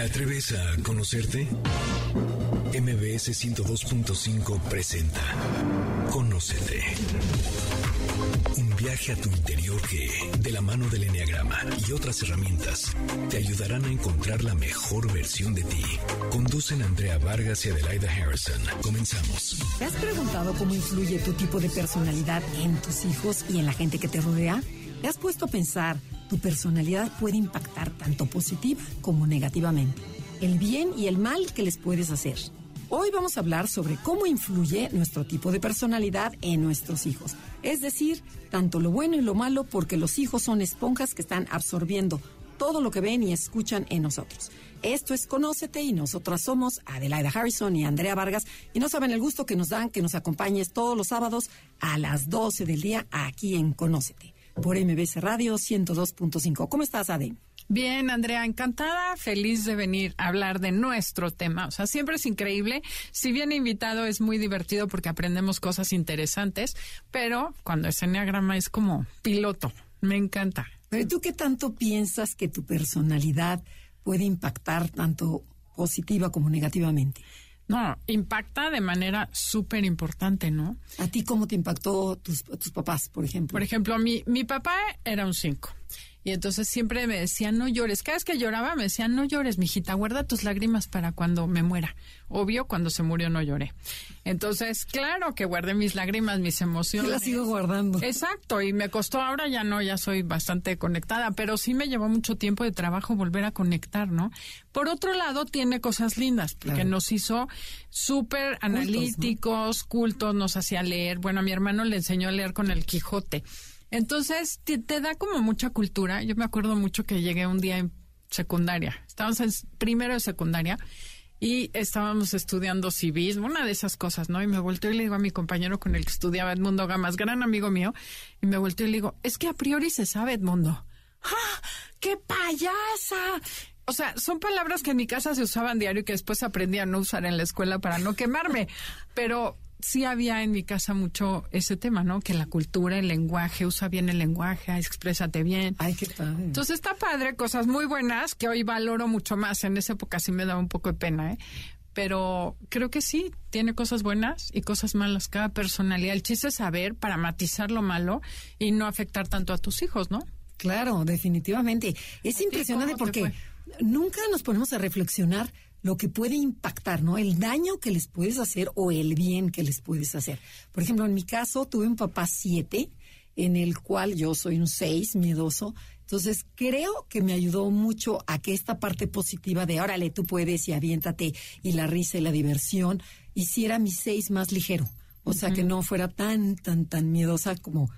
¿Te atreves a conocerte? MBS 102.5 presenta Conócete. Un viaje a tu interior que, de la mano del Enneagrama y otras herramientas, te ayudarán a encontrar la mejor versión de ti. Conducen Andrea Vargas y Adelaida Harrison. Comenzamos. ¿Te has preguntado cómo influye tu tipo de personalidad en tus hijos y en la gente que te rodea? ¿Te has puesto a pensar, tu personalidad puede impactar tanto positiva como negativamente? El bien y el mal que les puedes hacer. Hoy vamos a hablar sobre cómo influye nuestro tipo de personalidad en nuestros hijos. Es decir, tanto lo bueno y lo malo porque los hijos son esponjas que están absorbiendo todo lo que ven y escuchan en nosotros. Esto es Conócete y nosotras somos Adelaida Harrison y Andrea Vargas y no saben el gusto que nos dan que nos acompañes todos los sábados a las 12 del día aquí en Conócete por MBC Radio 102.5. ¿Cómo estás, Ade? Bien, Andrea, encantada, feliz de venir a hablar de nuestro tema. O sea, siempre es increíble. Si bien invitado es muy divertido porque aprendemos cosas interesantes, pero cuando es enneagrama es como piloto. Me encanta. Pero ¿tú qué tanto piensas que tu personalidad puede impactar tanto positiva como negativamente? No, impacta de manera súper importante, ¿no? ¿A ti cómo te impactó tus, tus papás, por ejemplo? Por ejemplo, mi, mi papá era un 5. Y entonces siempre me decían, no llores. Cada vez que lloraba me decían, no llores, mijita, guarda tus lágrimas para cuando me muera. Obvio, cuando se murió no lloré. Entonces, claro que guardé mis lágrimas, mis emociones. Las sigo guardando. Exacto, y me costó, ahora ya no, ya soy bastante conectada, pero sí me llevó mucho tiempo de trabajo volver a conectar, ¿no? Por otro lado, tiene cosas lindas, porque nos hizo súper analíticos, cultos, nos hacía leer. Bueno, a mi hermano le enseñó a leer con el Quijote. Entonces, te, da como mucha cultura. Yo me acuerdo mucho que llegué un día en secundaria. Estábamos en primero de secundaria y estábamos estudiando civismo, una de esas cosas, ¿no? Y me volteó y le digo a mi compañero con el que estudiaba Edmundo Gamas, gran amigo mío, y me volteó y le digo, es que a priori se sabe Edmundo. ¡Ah! ¡Qué payasa! O sea, son palabras que en mi casa se usaban diario y que después aprendí a no usar en la escuela para no quemarme. Pero sí había en mi casa mucho ese tema, ¿no? Que la cultura, el lenguaje, usa bien el lenguaje, exprésate bien. Ay, qué padre. Entonces está padre, cosas muy buenas que hoy valoro mucho más. En esa época sí me daba un poco de pena, ¿eh? Pero creo que sí, tiene cosas buenas y cosas malas. Cada personalidad. El chiste es saber para matizar lo malo y no afectar tanto a tus hijos, ¿no? Claro, definitivamente. Es impresionante porque nunca nos ponemos a reflexionar lo que puede impactar, ¿no? El daño que les puedes hacer o el bien que les puedes hacer. Por ejemplo, en mi caso tuve un papá siete, en el cual yo soy un seis, miedoso. Entonces, creo que me ayudó mucho a que esta parte positiva de órale, tú puedes y aviéntate y la risa y la diversión hiciera mi seis más ligero. O sea, que no fuera tan, tan, tan miedosa como,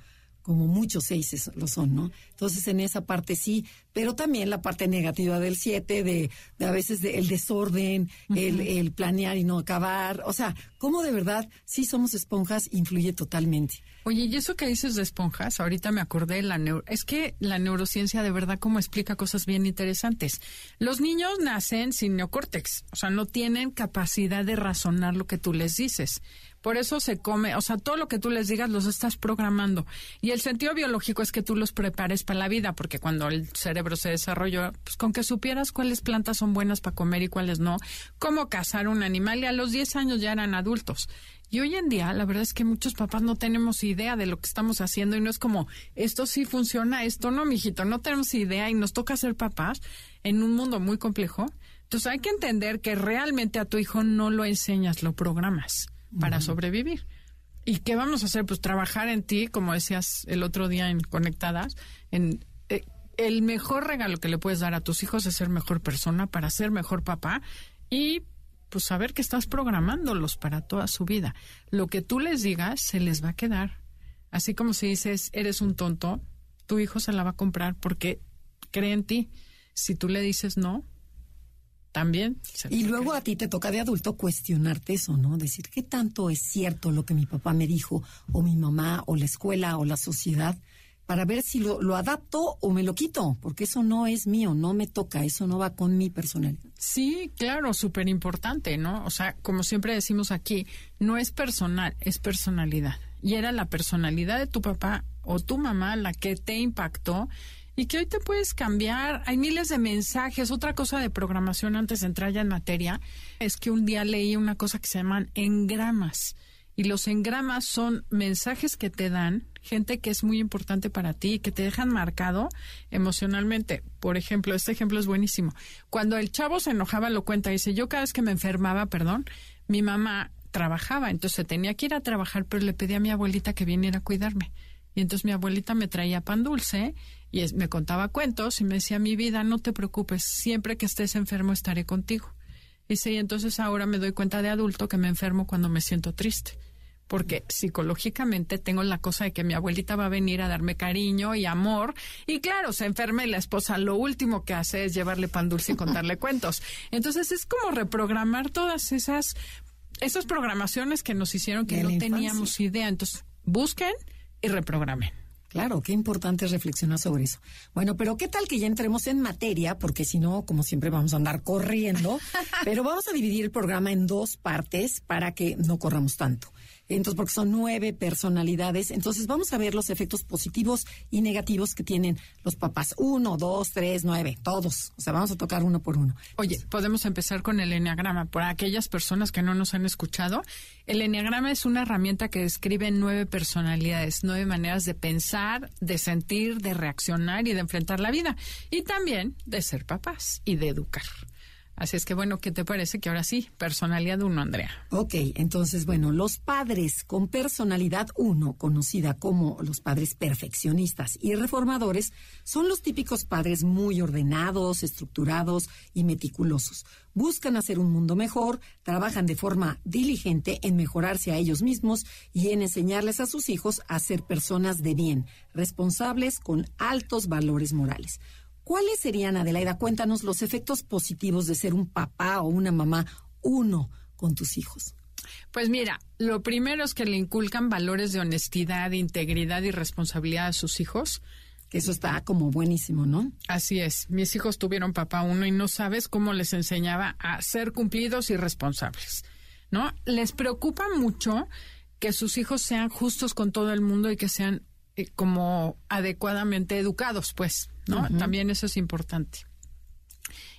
como muchos seises lo son, ¿no? Entonces, en esa parte sí, pero también la parte negativa del siete, de, de a veces de, el desorden, uh -huh. el, el, planear y no acabar, o sea, cómo de verdad sí somos esponjas influye totalmente. Oye, y eso que dices de esponjas, ahorita me acordé, la neuro, es que la neurociencia de verdad como explica cosas bien interesantes. Los niños nacen sin neocórtex, o sea, no tienen capacidad de razonar lo que tú les dices. Por eso se come, o sea, todo lo que tú les digas los estás programando. Y el sentido biológico es que tú los prepares para la vida, porque cuando el cerebro se desarrolló, pues con que supieras cuáles plantas son buenas para comer y cuáles no, cómo cazar un animal, y a los 10 años ya eran adultos. Y hoy en día, la verdad es que muchos papás no tenemos idea de lo que estamos haciendo y no es como, esto sí funciona, esto no, mijito, no tenemos idea y nos toca ser papás en un mundo muy complejo. Entonces hay que entender que realmente a tu hijo no lo enseñas, lo programas para uh -huh. sobrevivir. ¿Y qué vamos a hacer? Pues trabajar en ti, como decías el otro día en Conectadas, en eh, el mejor regalo que le puedes dar a tus hijos es ser mejor persona para ser mejor papá y pues saber que estás programándolos para toda su vida. Lo que tú les digas se les va a quedar. Así como si dices, eres un tonto, tu hijo se la va a comprar porque cree en ti. Si tú le dices no, también. y luego a ti te toca de adulto cuestionarte eso, ¿no? Decir, ¿qué tanto es cierto lo que mi papá me dijo, o mi mamá, o la escuela, o la sociedad? Para ver si lo, lo adapto o me lo quito, porque eso no es mío, no me toca, eso no va con mi personalidad. Sí, claro, súper importante, ¿no? O sea, como siempre decimos aquí, no es personal, es personalidad. Y era la personalidad de tu papá o tu mamá la que te impactó y que hoy te puedes cambiar. Hay miles de mensajes. Otra cosa de programación antes de entrar ya en materia es que un día leí una cosa que se llaman engramas. Y los engramas son mensajes que te dan gente que es muy importante para ti, que te dejan marcado emocionalmente. Por ejemplo, este ejemplo es buenísimo. Cuando el chavo se enojaba, lo cuenta, dice, yo cada vez que me enfermaba, perdón, mi mamá trabajaba, entonces tenía que ir a trabajar, pero le pedí a mi abuelita que viniera a cuidarme. Y entonces mi abuelita me traía pan dulce y me contaba cuentos y me decía, mi vida, no te preocupes, siempre que estés enfermo estaré contigo. Y entonces ahora me doy cuenta de adulto que me enfermo cuando me siento triste. Porque psicológicamente tengo la cosa de que mi abuelita va a venir a darme cariño y amor. Y claro, se enferma y la esposa lo último que hace es llevarle pan dulce y contarle cuentos. Entonces es como reprogramar todas esas, esas programaciones que nos hicieron que no teníamos idea. Entonces busquen y reprogramen. Claro, qué importante reflexionar sobre eso. Bueno, pero qué tal que ya entremos en materia, porque si no, como siempre, vamos a andar corriendo. pero vamos a dividir el programa en dos partes para que no corramos tanto entonces porque son nueve personalidades. Entonces vamos a ver los efectos positivos y negativos que tienen los papás. Uno, dos, tres, nueve, todos. O sea, vamos a tocar uno por uno. Oye, podemos empezar con el enneagrama. Por aquellas personas que no nos han escuchado, el enneagrama es una herramienta que describe nueve personalidades, nueve maneras de pensar, de sentir, de reaccionar y de enfrentar la vida. Y también de ser papás y de educar. Así es que bueno, ¿qué te parece que ahora sí, personalidad uno, Andrea? Ok, entonces bueno, los padres con personalidad uno, conocida como los padres perfeccionistas y reformadores, son los típicos padres muy ordenados, estructurados y meticulosos. Buscan hacer un mundo mejor, trabajan de forma diligente en mejorarse a ellos mismos y en enseñarles a sus hijos a ser personas de bien, responsables con altos valores morales. ¿Cuáles serían, Adelaida? Cuéntanos los efectos positivos de ser un papá o una mamá uno con tus hijos. Pues mira, lo primero es que le inculcan valores de honestidad, integridad y responsabilidad a sus hijos. Que eso está como buenísimo, ¿no? Así es. Mis hijos tuvieron papá uno y no sabes cómo les enseñaba a ser cumplidos y responsables, ¿no? Les preocupa mucho que sus hijos sean justos con todo el mundo y que sean eh, como adecuadamente educados, pues, ¿no? También eso es importante.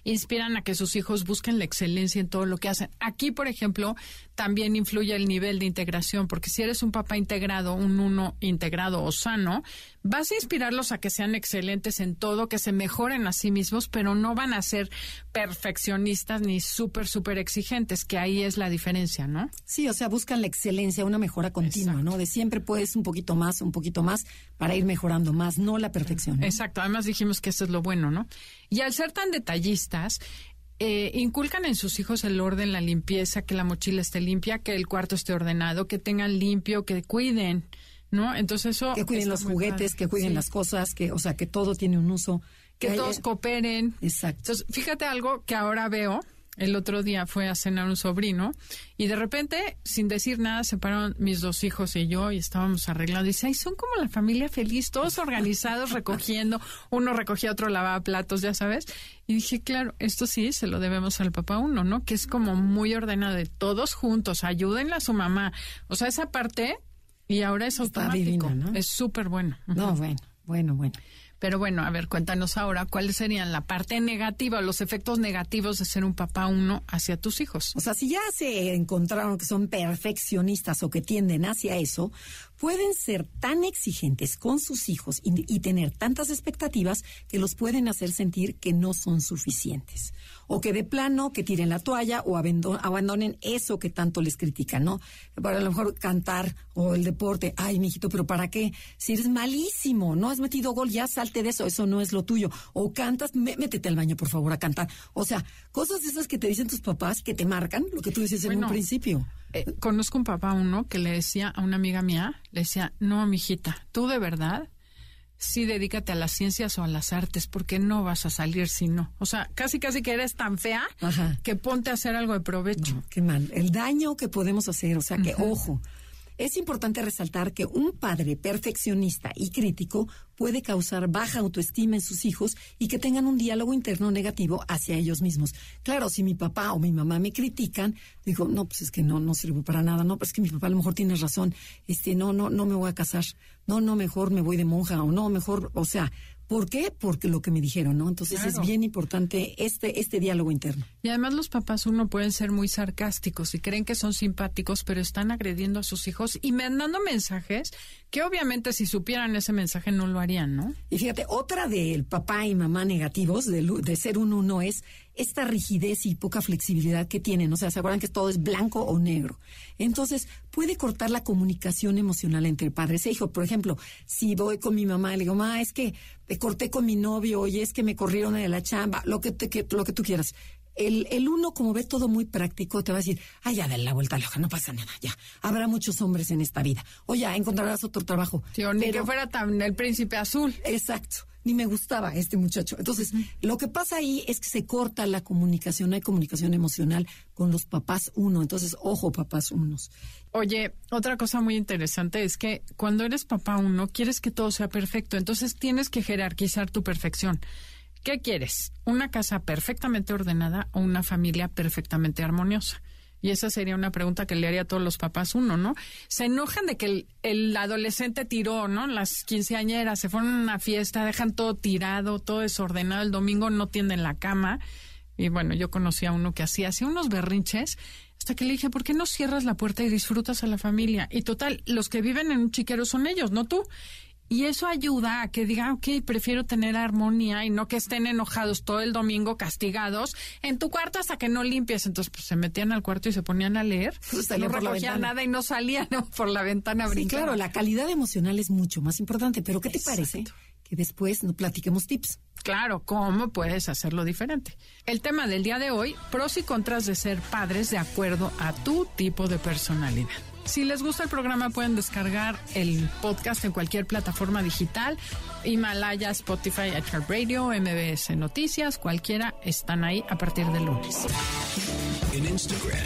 Inspiran a que sus hijos busquen la excelencia en todo lo que hacen. Aquí, por ejemplo, también influye el nivel de integración, porque si eres un papá integrado, un uno integrado o sano, vas a inspirarlos a que sean excelentes en todo, que se mejoren a sí mismos, pero no van a ser perfeccionistas ni súper, súper exigentes, que ahí es la diferencia, ¿no? Sí, o sea, buscan la excelencia, una mejora continua, ¿no? De siempre puedes un poquito más, un poquito más, para ir mejorando más, no la perfección. Exacto, además dijimos que eso es lo bueno, ¿no? Y al ser tan detallistas, eh, inculcan en sus hijos el orden, la limpieza, que la mochila esté limpia, que el cuarto esté ordenado, que tengan limpio, que cuiden, ¿no? Entonces eso... Que cuiden los juguetes, que cuiden las cosas, que, o sea, que todo tiene un uso. Que, todos cooperen. Exacto. Entonces, fíjate algo que ahora veo, el otro día fue a cenar un sobrino y de repente, sin decir nada, se pararon mis dos hijos y yo y estábamos arreglando. Y dice, ay, son como la familia feliz, todos organizados, recogiendo. Uno recogía, otro lavaba platos, ya sabes. Y dije, claro, esto sí se lo debemos al papá uno, ¿no? Que es como muy ordenado de todos juntos, ayúdenle a su mamá. O sea, esa parte, y ahora es automático. ¿no? Es súper bueno. No, bueno, bueno, bueno. Pero bueno, a ver, cuéntanos ahora cuáles serían la parte negativa, los efectos negativos de ser un papá uno hacia tus hijos. O sea, si ya se encontraron que son perfeccionistas o que tienden hacia eso, pueden ser tan exigentes con sus hijos y, tener tantas expectativas que los pueden hacer sentir que no son suficientes. O que de plano que tiren la toalla o abandonen eso que tanto les critican, ¿no? Para a lo mejor cantar o el deporte, ay, mijito, pero ¿para qué? Si eres malísimo, no has metido gol, ya salte de eso, eso no es lo tuyo. O cantas, métete al baño, por favor, a cantar. O sea, cosas esas que te dicen tus papás que te marcan lo que tú dices en un principio. Eh, conozco un papá uno que le decía a una amiga mía, le decía, no, mijita, tú de verdad sí dedícate a las ciencias o a las artes, porque no vas a salir si no. O sea, casi casi que eres tan fea que ponte a hacer algo de provecho. qué mal. El daño que podemos hacer, o sea, que ojo. Es importante resaltar que un padre perfeccionista y crítico puede causar baja autoestima en sus hijos y que tengan un diálogo interno negativo hacia ellos mismos. Claro, si mi papá o mi mamá me critican, digo, no, pues es que no, no sirvo para nada, no, pues es que mi papá a lo mejor tiene razón, este, no, no, no me voy a casar, no, no, mejor me voy de monja o no, mejor, o sea, ¿Por qué? Porque lo que me dijeron, ¿no? Entonces es bien importante este, este diálogo interno. Y además los papás, uno, pueden ser muy sarcásticos y creen que son simpáticos, pero están agrediendo a sus hijos y mandando mensajes que obviamente si supieran ese mensaje no lo harían, ¿no? Y fíjate, otra del papá y mamá negativos de, de ser un uno es esta rigidez y poca flexibilidad que tienen. O sea, se acuerdan que todo es blanco o negro. Entonces, puede cortar la comunicación emocional entre padres e hijos. Por ejemplo, si voy con mi mamá y le digo, mamá, es que te corté con mi novio, oye, es que me corrieron de la chamba, lo que, te, lo que tú quieras. El, el, uno, como ve todo muy práctico, te va a decir, ay, ya, dale la vuelta loja, no pasa nada, ya. Habrá muchos hombres en esta vida. O ya, encontrarás otro trabajo. Sí, ni que fuera tan el príncipe azul. Exacto ni me gustaba este muchacho. Entonces, lo que pasa ahí es que se corta la comunicación, hay comunicación emocional con los papás uno. Entonces, ojo, papás unos. Oye, otra cosa muy interesante es que cuando eres papá uno, quieres que todo sea perfecto. Entonces, tienes que jerarquizar tu perfección. ¿Qué quieres? ¿Una casa perfectamente ordenada o una familia perfectamente armoniosa? Y esa sería una pregunta que le haría a todos los papás uno, ¿no? Se enojan de que el, adolescente tiró, ¿no? Las quinceañeras se fueron a una fiesta, dejan todo tirado, todo desordenado, el domingo no tienden la cama. Y bueno, yo conocí a uno que hacía, hacía unos berrinches hasta que le dije, ¿por qué no cierras la puerta y disfrutas a la familia? Y total, los que viven en un chiquero son ellos, no tú. Y eso ayuda a que digan, ok, prefiero tener armonía y no que estén enojados todo el domingo, castigados, en tu cuarto hasta que no limpies. Entonces, pues se metían al cuarto y se ponían a leer. Pues, no recogían nada y no salían por la ventana a Sí, claro, la calidad emocional es mucho más importante. Pero, ¿qué te parece? Que después nos platiquemos tips. Claro, ¿cómo puedes hacerlo diferente? El tema del día de hoy, pros y contras de ser padres de acuerdo a tu tipo de personalidad. Si les gusta el programa pueden descargar el podcast en cualquier plataforma digital, Himalaya, Spotify, Radio, MBS Noticias, cualquiera están ahí a partir del lunes. En Instagram,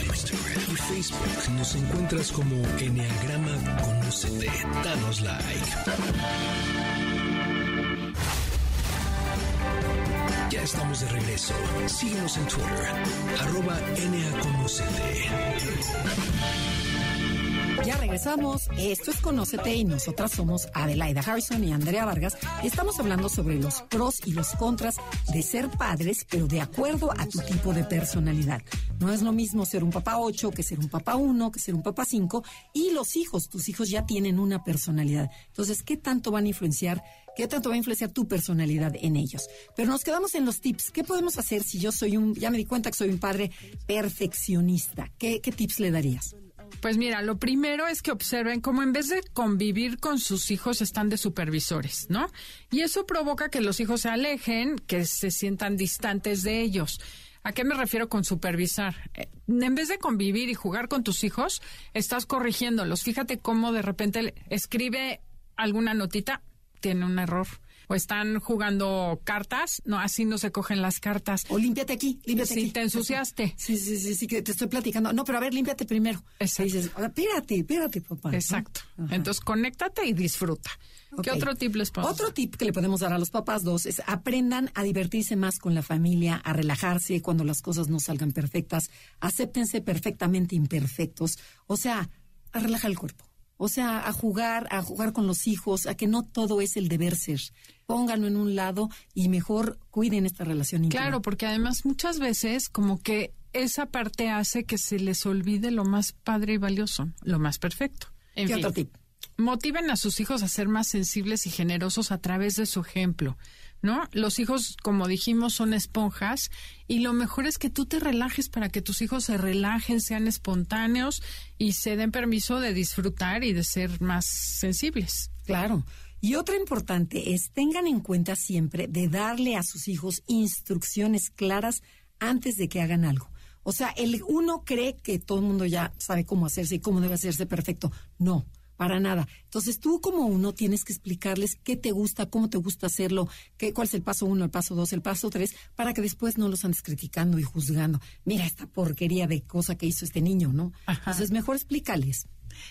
y Facebook nos encuentras como Enneagrama Conocete. Danos like. Ya estamos de regreso. Síguenos en Twitter, arroba ya regresamos. Esto es Conócete y nosotras somos Adelaida Harrison y Andrea Vargas. Estamos hablando sobre los pros y los contras de ser padres, pero de acuerdo a tu tipo de personalidad. No es lo mismo ser un papá 8 que ser un papá 1, que ser un papá 5. Y los hijos, tus hijos ya tienen una personalidad. Entonces, ¿qué tanto van a influenciar? ¿Qué tanto va a influenciar tu personalidad en ellos? Pero nos quedamos en los tips. ¿Qué podemos hacer si yo soy un, ya me di cuenta que soy un padre perfeccionista? ¿Qué, qué tips le darías? Pues mira, lo primero es que observen cómo en vez de convivir con sus hijos están de supervisores, ¿no? Y eso provoca que los hijos se alejen, que se sientan distantes de ellos. ¿A qué me refiero con supervisar? Eh, en vez de convivir y jugar con tus hijos, estás corrigiéndolos. Fíjate cómo de repente escribe alguna notita, tiene un error o están jugando cartas, no, así no se cogen las cartas. O límpiate aquí, límpiate sí, te ensuciaste. Sí, sí, sí, sí, que te estoy platicando. No, pero a ver, límpiate primero. Exacto. dices, espérate, espérate, papá. Exacto. Entonces, conéctate y disfruta. ¿Qué otro tip les podemos Otro tip que le podemos dar a los papás dos es aprendan a divertirse más con la familia, a relajarse cuando las cosas no salgan perfectas, acéptense perfectamente imperfectos, o sea, a relajar el cuerpo. O sea, a jugar, a jugar con los hijos, a que no todo es el deber ser. Pónganlo en un lado y mejor cuiden esta relación íntima. Claro, porque además muchas veces como que esa parte hace que se les olvide lo más padre y valioso, lo más perfecto. En ¿Qué otro tip? Motiven a sus hijos a ser más sensibles y generosos a través de su ejemplo. ¿No? Los hijos, como dijimos, son esponjas y lo mejor es que tú te relajes para que tus hijos se relajen, sean espontáneos y se den permiso de disfrutar y de ser más sensibles. Claro. Y otra importante es tengan en cuenta siempre de darle a sus hijos instrucciones claras antes de que hagan algo. O sea, el uno cree que todo el mundo ya sabe cómo hacerse y cómo debe hacerse perfecto. No para nada. Entonces tú como uno tienes que explicarles qué te gusta, cómo te gusta hacerlo, qué, cuál es el paso uno, el paso dos, el paso tres, para que después no los andes criticando y juzgando. Mira esta porquería de cosa que hizo este niño, ¿no? Entonces mejor explícales.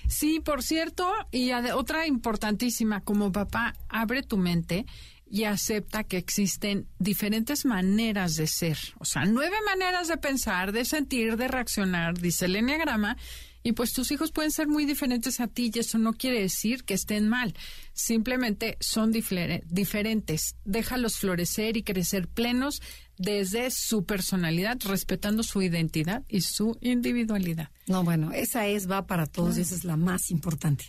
Sí, por cierto, y otra importantísima, como papá, abre tu mente y acepta que existen diferentes maneras de ser, o sea, nueve maneras de pensar, de sentir, de reaccionar, dice el enneagrama, Y pues tus hijos pueden ser muy diferentes a ti y eso no quiere decir que estén mal. Simplemente son diferentes. Déjalos florecer y crecer plenos desde su personalidad, respetando su identidad y su individualidad. No, bueno, esa es, va para todos y esa es la más importante.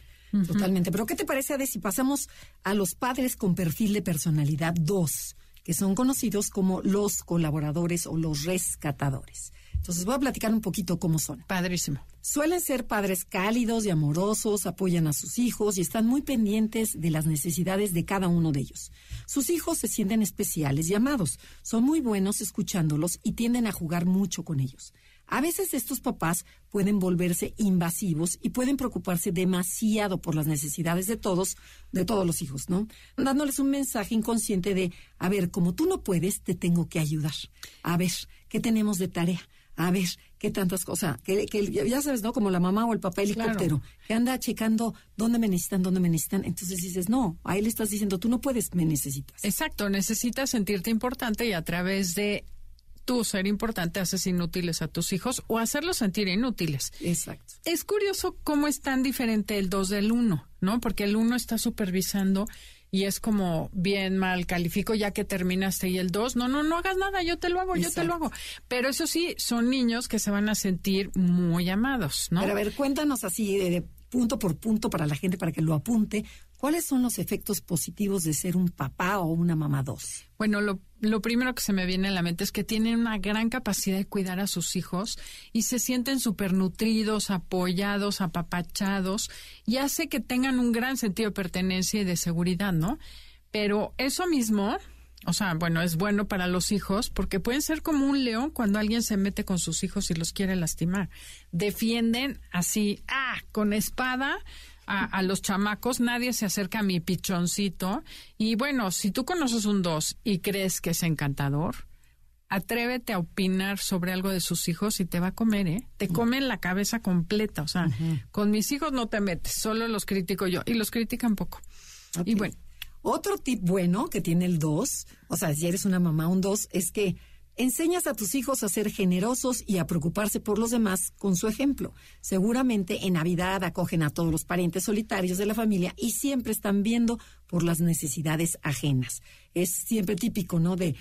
Totalmente. Pero ¿qué te parece, Ade, si pasamos a los padres con perfil de personalidad 2, que son conocidos como los colaboradores o los rescatadores? Entonces voy a platicar un poquito cómo son. Padrísimo. Suelen ser padres cálidos y amorosos, apoyan a sus hijos y están muy pendientes de las necesidades de cada uno de ellos. Sus hijos se sienten especiales y amados, son muy buenos escuchándolos y tienden a jugar mucho con ellos. A veces estos papás pueden volverse invasivos y pueden preocuparse demasiado por las necesidades de todos, de todos los hijos, ¿no? Dándoles un mensaje inconsciente de, a ver, como tú no puedes, te tengo que ayudar. A ver, ¿qué tenemos de tarea? A ver qué tantas cosas, que, que, ya sabes, ¿no? Como la mamá o el papá helicóptero, que anda checando dónde me necesitan, dónde me necesitan. Entonces dices, no, a él le estás diciendo, tú no puedes, me necesitas. Exacto, necesitas sentirte importante y a través de tu ser importante haces inútiles a tus hijos o hacerlos sentir inútiles. Exacto. Es curioso cómo es tan diferente el 2 del 1, ¿no? Porque el 1 está supervisando y es como bien mal califico ya que terminaste y el dos, no, no, no hagas nada, yo te lo hago, yo te lo hago. Pero eso sí, son niños que se van a sentir muy amados, ¿no? Pero a ver, cuéntanos así de punto por punto para la gente, para que lo apunte, ¿Cuáles son los efectos positivos de ser un papá o una mamá dos? Bueno, lo, lo, primero que se me viene a la mente es que tienen una gran capacidad de cuidar a sus hijos y se sienten súper nutridos, apoyados, apapachados y hace que tengan un gran sentido de pertenencia y de seguridad, ¿no? Pero eso mismo, o sea, bueno, es bueno para los hijos porque pueden ser como un león cuando alguien se mete con sus hijos y los quiere lastimar. Defienden así, ah, con espada a, los chamacos, nadie se acerca a mi pichoncito. Y bueno, si tú conoces un dos y crees que es encantador, atrévete a opinar sobre algo de sus hijos y te va a comer, ¿eh? Te comen la cabeza completa. O sea, con mis hijos no te metes, solo los critico yo. Y los critican poco. Y bueno. Otro tip bueno que tiene el dos, o sea, si eres una mamá, un dos, es que Enseñas a tus hijos a ser generosos y a preocuparse por los demás con su ejemplo. Seguramente en Navidad acogen a todos los parientes solitarios de la familia y siempre están viendo por las necesidades ajenas. Es siempre típico, ¿no? De,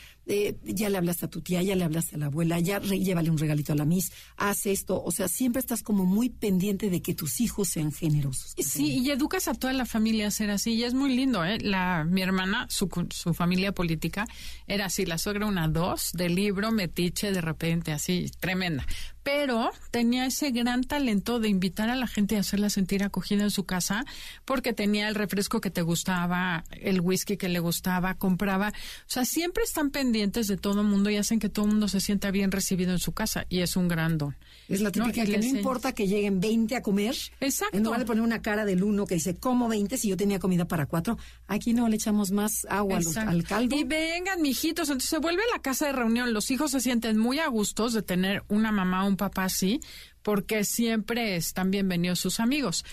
ya le hablaste a tu tía, ya le hablaste a la abuela, ya llévale un regalito a la mis, haz esto. O sea, siempre estás como muy pendiente de que tus hijos sean generosos. Sí, y educas a toda la familia a ser así. Y es muy lindo, ¿eh? La, mi hermana, su, su familia política, era así, la suegra una dos, de libro, metiche, de repente, así, tremenda pero tenía ese gran talento de invitar a la gente a hacerla sentir acogida en su casa porque tenía el refresco que te gustaba, el whisky que le gustaba, compraba, o sea, siempre están pendientes de todo el mundo y hacen que todo el mundo se sienta bien recibido en su casa y es un gran don. Es la típica que no importa que lleguen 20 a comer. Exacto. En lugar de poner una cara del uno que dice, como 20 si yo tenía comida para cuatro? Aquí no le echamos más agua al caldo. Y vengan, mijitos. Entonces se vuelve la casa de reunión. Los hijos se sienten muy a gustos de tener una mamá o un papá así, porque siempre están bienvenidos sus amigos.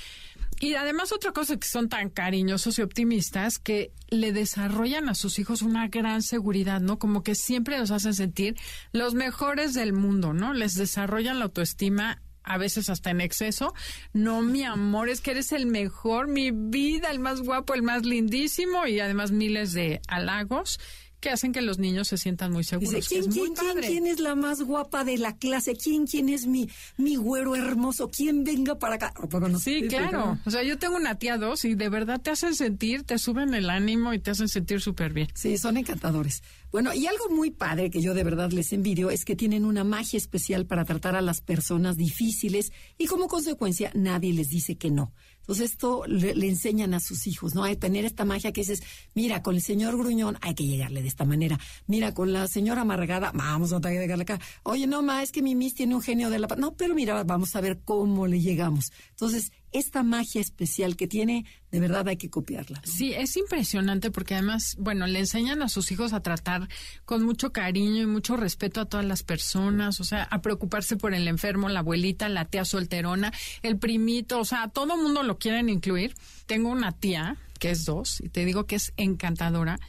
Y además otra cosa que son tan cariñosos y optimistas que le desarrollan a sus hijos una gran seguridad, ¿no? Como que siempre los hacen sentir los mejores del mundo, ¿no? Les desarrollan la autoestima a veces hasta en exceso. No, mi amor, es que eres el mejor, mi vida, el más guapo, el más lindísimo y además miles de halagos que hacen que los niños se sientan muy seguros. ¿quién, quién, es la más guapa de la clase? ¿Quién, quién es mi, mi güero hermoso? ¿Quién venga para acá? sí, claro. O sea, yo tengo una tía dos y de verdad te hacen sentir, te suben el ánimo y te hacen sentir súper bien. Sí, son encantadores. Bueno, y algo muy padre que yo de verdad les envidio es que tienen una magia especial para tratar a las personas difíciles y como consecuencia nadie les dice que no. Entonces esto le, enseñan a sus hijos, ¿no? A tener esta magia que dices, mira, con el señor gruñón hay que llegarle de esta manera. Mira, con la señora amargada, vamos a llegarle acá. Oye, no, ma, es que mi Miss tiene un genio de la. No, pero mira, vamos a ver cómo le llegamos. Entonces, esta magia especial que tiene, de verdad hay que copiarla. Sí, es impresionante porque además, bueno, le enseñan a sus hijos a tratar con mucho cariño y mucho respeto a todas las personas, o sea, a preocuparse por el enfermo, la abuelita, la tía solterona, el primito, o sea, a todo mundo lo quieren incluir. Tengo una tía que es dos y te digo que es encantadora,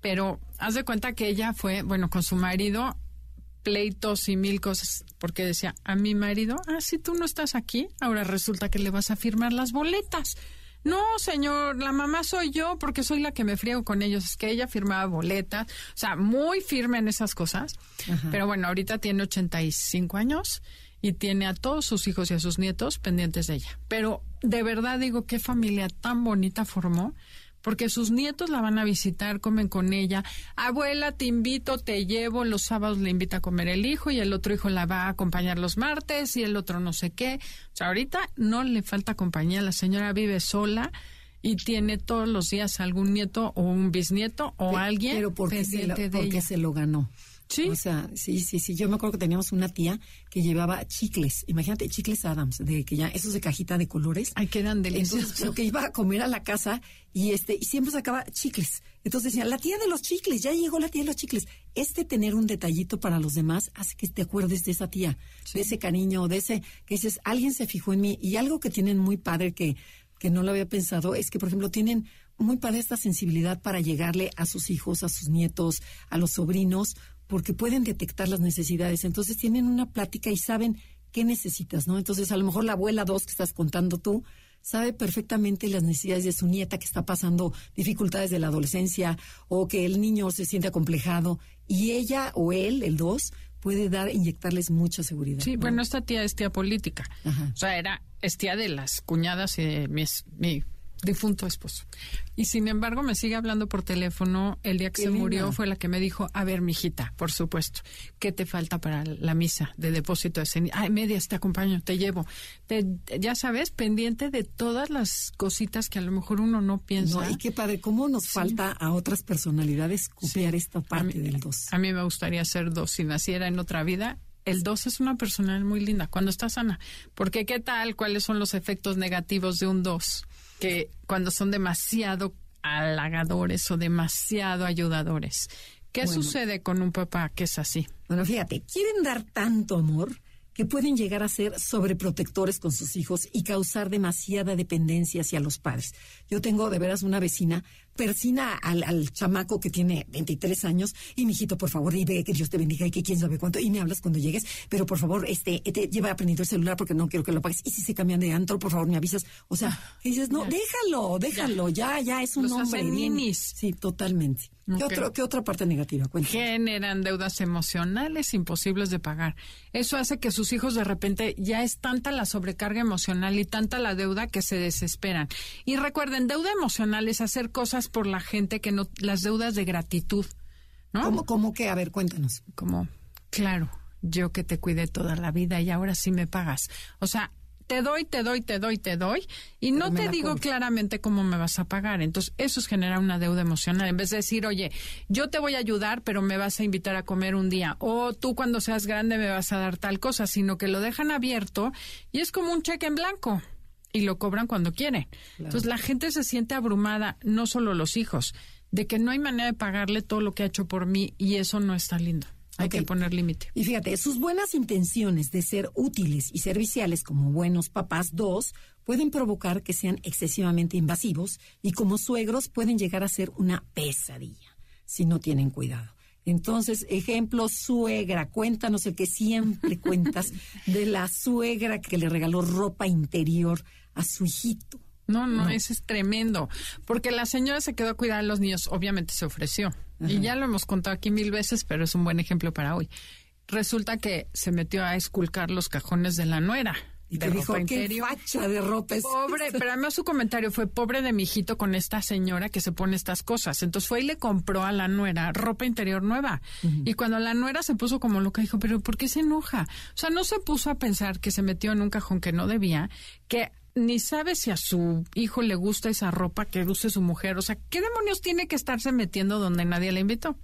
pero haz de cuenta que ella fue, bueno, con su marido pleitos y mil cosas, porque decía, a mi marido, ah, si tú no estás aquí, ahora resulta que le vas a firmar las boletas. No, señor, la mamá soy yo porque soy la que me friego con ellos. Es que ella firmaba boletas, o sea, muy firme en esas cosas. Pero bueno, ahorita tiene 85 años y tiene a todos sus hijos y a sus nietos pendientes de ella. Pero de verdad digo, qué familia tan bonita formó porque sus nietos la van a visitar, comen con ella. Abuela, te invito, te llevo. Los sábados le invita a comer el hijo y el otro hijo la va a acompañar los martes y el otro no sé qué. O sea, ahorita no le falta compañía. La señora vive sola y tiene todos los días algún nieto o un bisnieto o alguien pero porque se lo, porque se lo ganó. Sí. O sea, sí, sí, sí. Yo me acuerdo que teníamos una tía que llevaba chicles. Imagínate, chicles Adams, de que ya, esos de cajita de colores. Ay, quedan deliciosos. Entonces, que iba a comer a la casa y este, y siempre sacaba chicles. Entonces decía, la tía de los chicles, ya llegó la tía de los chicles. Este tener un detallito para los demás hace que te acuerdes de esa tía, de ese cariño, de ese, que dices, alguien se fijó en mí. Y algo que tienen muy padre que, que no lo había pensado es que, por ejemplo, tienen muy padre esta sensibilidad para llegarle a sus hijos, a sus nietos, a los sobrinos, porque pueden detectar las necesidades. Entonces tienen una plática y saben qué necesitas, ¿no? Entonces a lo mejor la abuela dos que estás contando tú sabe perfectamente las necesidades de su nieta que está pasando dificultades de la adolescencia o que el niño se siente acomplejado y ella o él, el dos, puede dar, inyectarles mucha seguridad. Sí, bueno, esta tía es tía política. O sea, era, es tía de las cuñadas y de mi, mi difunto esposo. Y sin embargo, me sigue hablando por teléfono. El día que se murió fue la que me dijo, a ver, mijita, por supuesto, ¿qué te falta para la misa de depósito de ceniza? Ay, medias, te acompaño, te llevo. Te, ya sabes, pendiente de todas las cositas que a lo mejor uno no piensa. No, y qué padre, ¿cómo nos falta a otras personalidades copiar esta parte del dos? A mí me gustaría ser dos. Si naciera en otra vida, el dos es una personalidad muy linda cuando está sana. Porque qué tal, cuáles son los efectos negativos de un dos? Que cuando son demasiado halagadores o demasiado ayudadores. ¿Qué sucede con un papá que es así? Bueno, fíjate, quieren dar tanto amor que pueden llegar a ser sobreprotectores con sus hijos y causar demasiada dependencia hacia los padres. Yo tengo de veras una vecina persina al, al, chamaco que tiene 23 años y mijito, por favor, y ve que Dios te bendiga y que quién sabe cuánto y me hablas cuando llegues, pero por favor, este, te lleva aprendido el celular porque no quiero que lo pagues y si se cambian de antro, por favor, me avisas. O sea, dices, no, déjalo, déjalo, ya, ya, es un Los hombre. Hacen Sí, totalmente. ¿Qué, otro, ¿Qué, otra parte negativa? Cuéntame. Generan deudas emocionales imposibles de pagar. Eso hace que sus hijos de repente ya es tanta la sobrecarga emocional y tanta la deuda que se desesperan. Y recuerden, deuda emocional es hacer cosas por la gente que no, las deudas de gratitud, ¿no? ¿Cómo, cómo que? A ver, cuéntanos. Como, claro, yo que te cuidé toda la vida y ahora sí me pagas. O sea, te doy, te doy, te doy, te doy, y no te digo claramente cómo me vas a pagar. Entonces, eso es generar una deuda emocional. En vez de decir, oye, yo te voy a ayudar, pero me vas a invitar a comer un día, o tú cuando seas grande me vas a dar tal cosa, sino que lo dejan abierto y es como un cheque en blanco y lo cobran cuando quieren. Entonces, la gente se siente abrumada, no solo los hijos, de que no hay manera de pagarle todo lo que ha hecho por mí y eso no está lindo. Hay que poner límite. Y fíjate, sus buenas intenciones de ser útiles y serviciales como buenos papás, dos, pueden provocar que sean excesivamente invasivos y como suegros pueden llegar a ser una pesadilla si no tienen cuidado. Entonces, ejemplo, suegra, cuéntanos el que siempre cuentas de la suegra que le regaló ropa interior a su hijito. No, no, eso es tremendo, porque la señora se quedó a cuidar a los niños, obviamente se ofreció, y ya lo hemos contado aquí mil veces, pero es un buen ejemplo para hoy. Resulta que se metió a esculcar los cajones de la nuera. Y te dijo, qué facha de ropa es Pobre, pero además su comentario fue, pobre de mi hijito con esta señora que se pone estas cosas. Entonces fue y le compró a la nuera ropa interior nueva. Y cuando la nuera se puso como loca, dijo, pero ¿por qué se enoja? O sea, no se puso a pensar que se metió en un cajón que no debía, que ni sabe si a su hijo le gusta esa ropa que use su mujer. O sea, ¿qué demonios tiene que estarse metiendo donde nadie le invitó?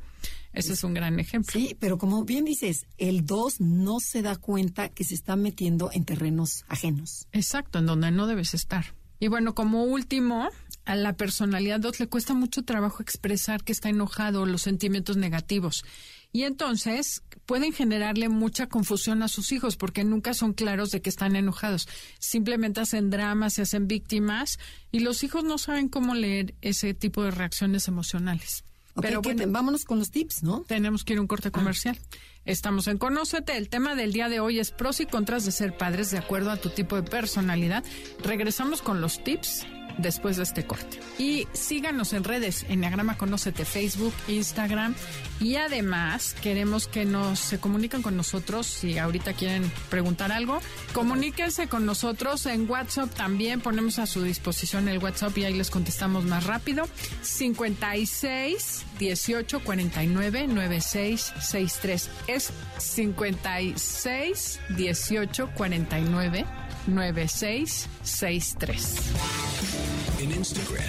Ese es un gran ejemplo. Sí, pero como bien dices, el 2 no se da cuenta que se está metiendo en terrenos ajenos. Exacto, en donde no debes estar. Y bueno, como último, a la personalidad 2 le cuesta mucho trabajo expresar que está enojado o los sentimientos negativos. Y entonces pueden generarle mucha confusión a sus hijos porque nunca son claros de que están enojados. Simplemente hacen dramas, se hacen víctimas y los hijos no saben cómo leer ese tipo de reacciones emocionales. Pero bueno, vámonos con los tips, ¿no? Tenemos que ir a un corte comercial. Estamos en Conócete. El tema del día de hoy es pros y contras de ser padres de acuerdo a tu tipo de personalidad. Regresamos con los tips después de este corte. Y síganos en redes, Enneagrama Conócete, Facebook, Instagram. Y además queremos que nos se comuniquen con nosotros si ahorita quieren preguntar algo. Comuníquense con nosotros en WhatsApp también. Ponemos a su disposición el WhatsApp y ahí les contestamos más rápido. 56 18 49 96 63. Es 56 18 49 9663. En Instagram,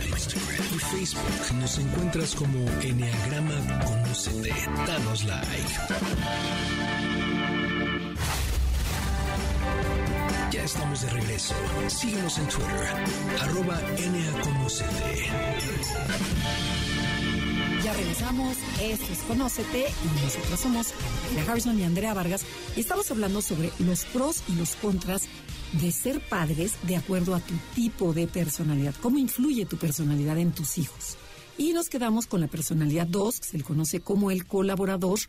y Facebook nos encuentras como Enneagrama Conocete. Danos like. Ya estamos de regreso. Síguenos en Twitter, arroba Conocete. Ya regresamos, esto es Conócete y nosotros somos Harrison y Andrea Vargas y estamos hablando sobre los pros y los contras de ser padres de acuerdo a tu tipo de personalidad. ¿Cómo influye tu personalidad en tus hijos? Y nos quedamos con la personalidad 2, que se le conoce como el colaborador,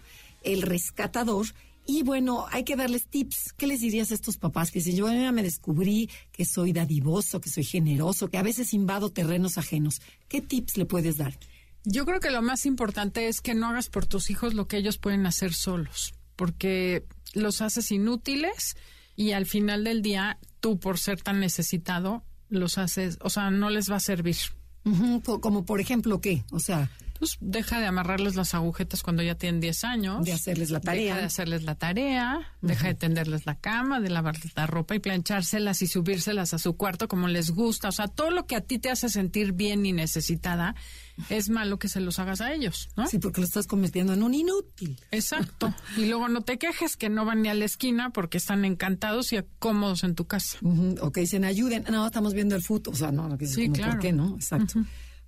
el rescatador. Y bueno, hay que darles tips. ¿Qué les dirías a estos papás que si yo me descubrí que soy dadivoso, que soy generoso, que a veces invado terrenos ajenos? ¿Qué tips le puedes dar? Yo creo que lo más importante es que no hagas por tus hijos lo que ellos pueden hacer solos, porque los haces inútiles y al final del día tú por ser tan necesitado los haces, o sea, no les va a servir. Como por ejemplo, ¿qué? O sea, pues deja de amarrarles las agujetas cuando ya tienen 10 años. De hacerles la tarea. Deja de hacerles la tarea, deja de tenderles la cama, de lavarles la ropa y planchárselas y subírselas a su cuarto como les gusta. O sea, todo lo que a ti te hace sentir bien y necesitada es malo que se los hagas a ellos, ¿no? Sí, porque lo estás convirtiendo en un inútil. Exacto. y luego no te quejes que no van ni a la esquina porque están encantados y cómodos en tu casa. O que dicen ayuden. No, estamos viendo el fútbol. O sea, no, no que sí, claro. ¿por qué no? Exacto.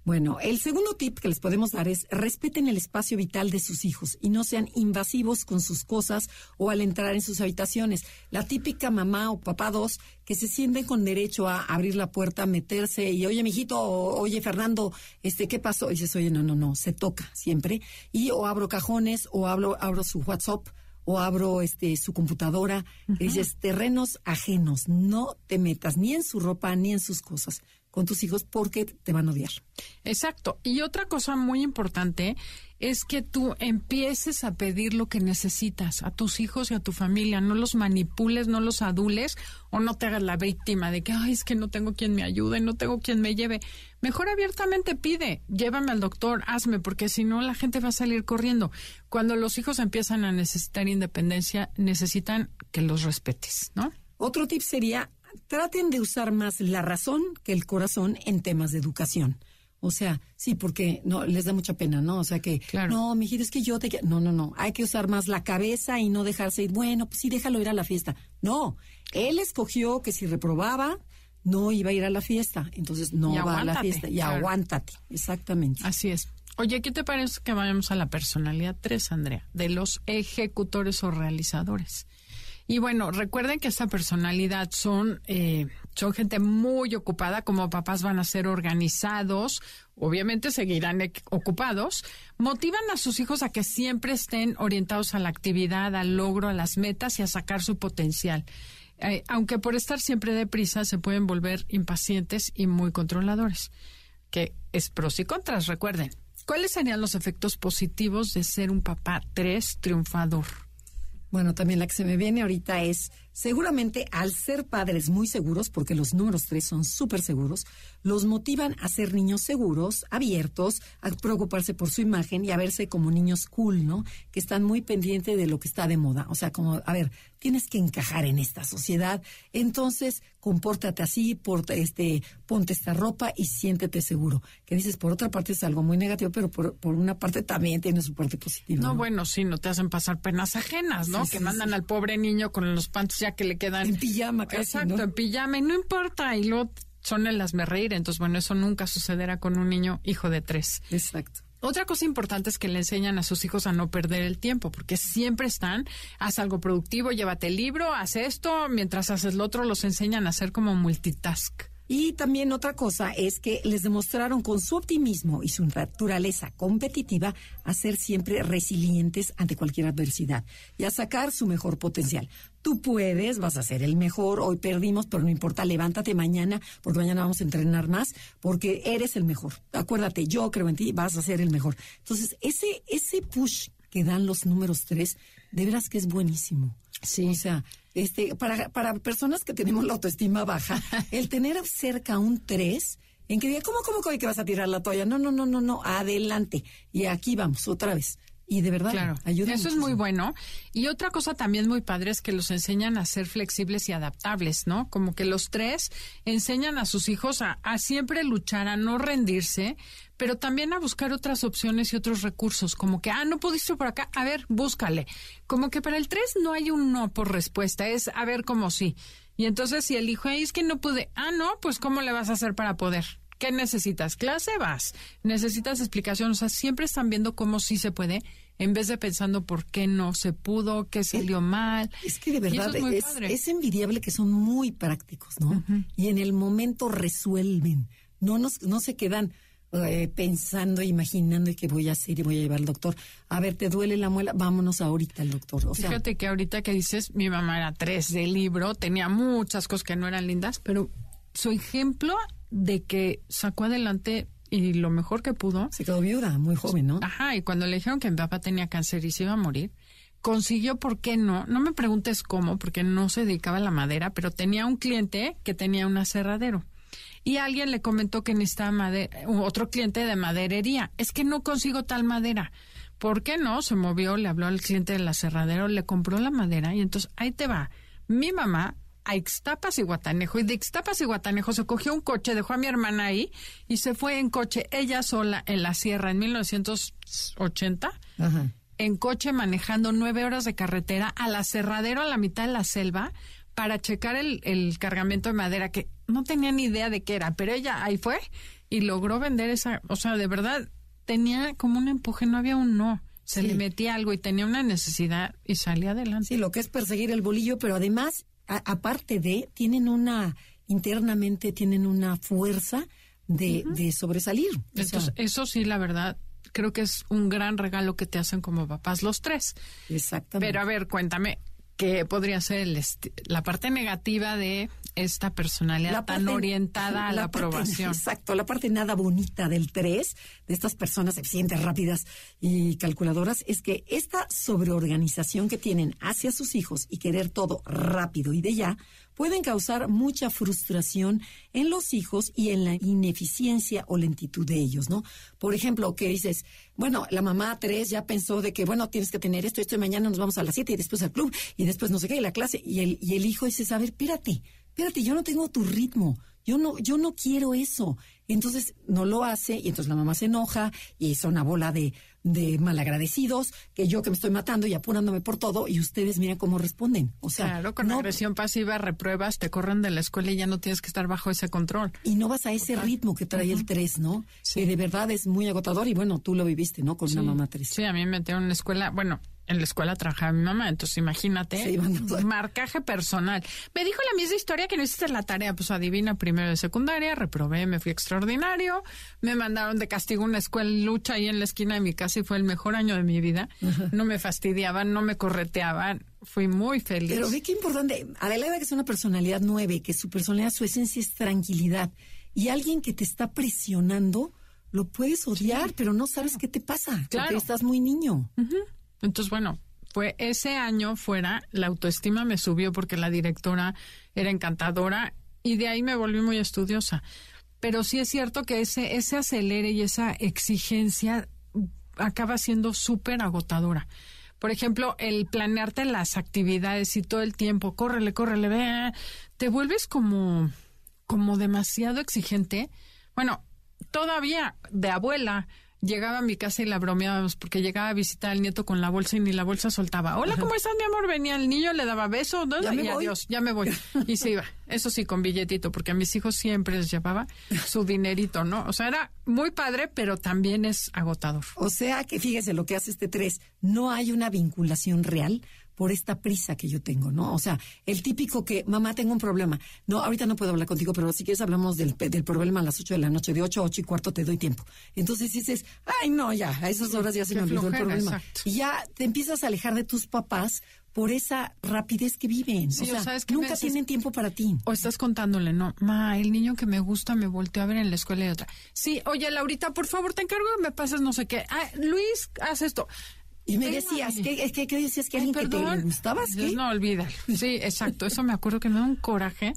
Bueno, el segundo tip que les podemos dar es respeten el espacio vital de sus hijos y no sean invasivos con sus cosas o al entrar en sus habitaciones. La típica mamá o papá dos que se sienten con derecho a abrir la puerta, meterse y oye, mijito, oye, Fernando, este, ¿qué pasó? Y dices, oye, no, no, no, se toca siempre. Y o abro cajones o abro, abro su WhatsApp o abro este su computadora, dices terrenos ajenos, no te metas ni en su ropa ni en sus cosas con tus hijos porque te van a odiar. Exacto. Y otra cosa muy importante es que tú empieces a pedir lo que necesitas a tus hijos y a tu familia. No los manipules, no los adules o no te hagas la víctima de que, ay, es que no tengo quien me ayude, no tengo quien me lleve. Mejor abiertamente pide, llévame al doctor, hazme, porque si no la gente va a salir corriendo. Cuando los hijos empiezan a necesitar independencia, necesitan que los respetes, ¿no? Otro tip sería traten de usar más la razón que el corazón en temas de educación. O sea, sí, porque no les da mucha pena, ¿no? O sea que, no, mi es que yo te No, no, no. Hay que usar más la cabeza y no dejarse ir. Bueno, pues sí, déjalo ir a la fiesta. No, él escogió que si reprobaba, no iba a ir a la fiesta. Entonces no va a la fiesta. Y aguántate. Exactamente. Así es. Oye, ¿qué te parece que vayamos a la personalidad 3, Andrea? De los ejecutores o realizadores. Y bueno, recuerden que esta personalidad son, eh, son gente muy ocupada, como papás van a ser organizados, obviamente seguirán ocupados, motivan a sus hijos a que siempre estén orientados a la actividad, al logro, a las metas y a sacar su potencial. Eh, aunque por estar siempre deprisa se pueden volver impacientes y muy controladores, que es pros y contras, recuerden. ¿Cuáles serían los efectos positivos de ser un papá tres triunfador? Bueno, también la que se me viene ahorita es, seguramente al ser padres muy seguros, porque los números tres son súper seguros, los motivan a ser niños seguros, abiertos, a preocuparse por su imagen y a verse como niños cool, ¿no? Que están muy pendientes de lo que está de moda. O sea, como, a ver, tienes que encajar en esta sociedad, entonces compórtate así, por, este, ponte esta ropa y siéntete seguro. Que dices, por otra parte es algo muy negativo, pero por, una parte también tiene su parte positiva. No, bueno, sí, no te hacen pasar penas ajenas, ¿no? que mandan al pobre niño con los pantos ya que le quedan. En pijama, casi, Exacto, en pijama, y no importa, y luego son el me reír, entonces bueno, eso nunca sucederá con un niño hijo de tres. Exacto. Otra cosa importante es que le enseñan a sus hijos a no perder el tiempo, porque siempre están, haz algo productivo, llévate el libro, haz esto, mientras haces lo otro, los enseñan a hacer como multitask. Y también otra cosa es que les demostraron con su optimismo y su naturaleza competitiva a ser siempre resilientes ante cualquier adversidad y a sacar su mejor potencial. Tú puedes, vas a ser el mejor, hoy perdimos, pero no importa, levántate mañana, porque mañana vamos a entrenar más, porque eres el mejor. Acuérdate, yo creo en ti, vas a ser el mejor. Entonces, ese, ese push que dan los números tres, de veras que es buenísimo. Sí. O sea, este, para, para personas que tenemos la autoestima baja, el tener cerca un tres, en que diga, ¿cómo, cómo, cómo que vas a tirar la toalla? No, no, no, no, no, adelante. Y aquí vamos, otra vez. Y de verdad, claro. ayuda. Eso es muy bueno. Y otra cosa también muy padre es que los enseñan a ser flexibles y adaptables, ¿no? Como que los tres enseñan a sus hijos a, a siempre luchar, a no rendirse, pero también a buscar otras opciones y otros recursos, como que, ah, no pudiste por acá, a ver, búscale. Como que para el tres no hay un no por respuesta, es a ver cómo sí. Y entonces si el hijo es que no pude, ah, no, pues ¿cómo le vas a hacer para poder? ¿Qué necesitas? ¿Clase? Vas. ¿Necesitas explicación? O sea, siempre están viendo cómo sí se puede en vez de pensando por qué no se pudo, qué salió mal. Es que de verdad es, envidiable que son muy prácticos, ¿no? Y en el momento resuelven. No, nos, no se quedan eh, pensando, imaginando y qué voy a hacer y voy a llevar al doctor. A ver, ¿te duele la muela? Vámonos ahorita al doctor. O Fíjate que ahorita que dices, mi mamá era tres de libro, tenía muchas cosas que no eran lindas, pero su ejemplo de que sacó adelante y lo mejor que pudo. Se quedó viuda, muy joven, ¿no? Ajá, y cuando le dijeron que mi papá tenía cáncer y se iba a morir, consiguió, ¿por qué no? No me preguntes cómo, porque no se dedicaba a la madera, pero tenía un cliente que tenía un aserradero. Y alguien le comentó que necesitaba madera, otro cliente de maderería. Es que no consigo tal madera. ¿Por qué no? Se movió, le habló al cliente del aserradero, le compró la madera y entonces ahí te va. Mi mamá a Ixtapas y Guatanejo y de Ixtapas y Guatanejo se cogió un coche, dejó a mi hermana ahí y se fue en coche ella sola en la sierra en 1980. En coche manejando nueve horas de carretera al aserradero a la mitad de la selva para checar el, el cargamento de madera que no tenía ni idea de qué era, pero ella ahí fue y logró vender esa, o sea, de verdad tenía como un empuje, no había un no. Se le metía algo y tenía una necesidad y salía adelante. Sí, lo que es perseguir el bolillo, pero además aparte de, tienen una, internamente tienen una fuerza de, de sobresalir. Entonces, eso sí, la verdad, creo que es un gran regalo que te hacen como papás los tres. Exactamente. Pero a ver, cuéntame, ¿qué podría ser la parte negativa de esta personalidad tan orientada a la, aprobación. exacto, la parte nada bonita del 3, de estas personas eficientes, rápidas y calculadoras, es que esta sobreorganización que tienen hacia sus hijos y querer todo rápido y de ya, pueden causar mucha frustración en los hijos y en la ineficiencia o lentitud de ellos, ¿no? Por ejemplo, que dices, bueno, la mamá tres ya pensó de que, bueno, tienes que tener esto, esto y mañana nos vamos a las siete y después al club y después no sé qué, y la clase, y el, y el hijo dice, a ver, espérate, espérate, yo no tengo tu ritmo, yo no, yo no quiero eso. Entonces no lo hace y entonces la mamá se enoja y es una bola de, de malagradecidos, que yo que me estoy matando y apurándome por todo y ustedes miren cómo responden. O sea, claro, con agresión pasiva repruebas, te corren de la escuela y ya no tienes que estar bajo ese control. Y no vas a ese ritmo que trae el 3, ¿no? Sí. Que de verdad es muy agotador y bueno, tú lo viviste, ¿no? Con una mamá 3. Sí, a mí me metieron en la escuela, bueno, en la escuela trabajaba mi mamá, entonces imagínate, marcaje personal. Me dijo la misma historia que no hiciste la tarea, pues adivina, primero de secundaria, reprobé, me fui extraordinario, me mandaron de castigo a una escuela lucha ahí en la esquina de mi casa y fue el mejor año de mi vida. No me fastidiaban, no me correteaban, fui muy feliz. Pero ve qué importante, Adelaida que es una personalidad nueve, que su personalidad, su esencia es tranquilidad, y alguien que te está presionando, lo puedes odiar, pero no sabes qué te pasa, claro. porque estás muy niño. Entonces, bueno, fue ese año fuera, la autoestima me subió porque la directora era encantadora y de ahí me volví muy estudiosa. Pero sí es cierto que ese, ese acelere y esa exigencia acaba siendo súper agotadora. Por ejemplo, el planearte las actividades y todo el tiempo, córrele, córrele, ve, te vuelves como, como demasiado exigente. Bueno, todavía de abuela, llegaba a mi casa y la bromeábamos porque llegaba a visitar al nieto con la bolsa y ni la bolsa soltaba. Hola, ¿cómo estás, mi amor? Venía el niño, le daba beso ¿no? y adiós, ya me voy. Y se iba. Eso sí, con billetito, porque a mis hijos siempre les llevaba su dinerito, ¿no? O sea, era muy padre, pero también es agotador. O sea que fíjese lo que hace este tres, no hay una vinculación real por esta prisa que yo tengo, ¿no? O sea, el típico que, mamá, tengo un problema. No, ahorita no puedo hablar contigo, pero si quieres hablamos del, del problema a las 8 de la noche, de 8 a 8 y cuarto te doy tiempo. Entonces dices, ay, no, ya, a esas horas ya se me olvidó el problema. Y ya te empiezas a alejar de tus papás por esa rapidez que viven. o sea, nunca tienen tiempo para ti. O estás contándole, no, ma, el niño que me gusta me volteó a ver en la escuela y otra. Sí, oye, Laurita, por favor, te encargo que me pases no sé qué. Ah, Luis, haz esto. Y me decías, ¿qué, qué, qué decías? ¿Que alguien que te gustaba? No, olvida. Sí, exacto. Eso me acuerdo que me da un coraje,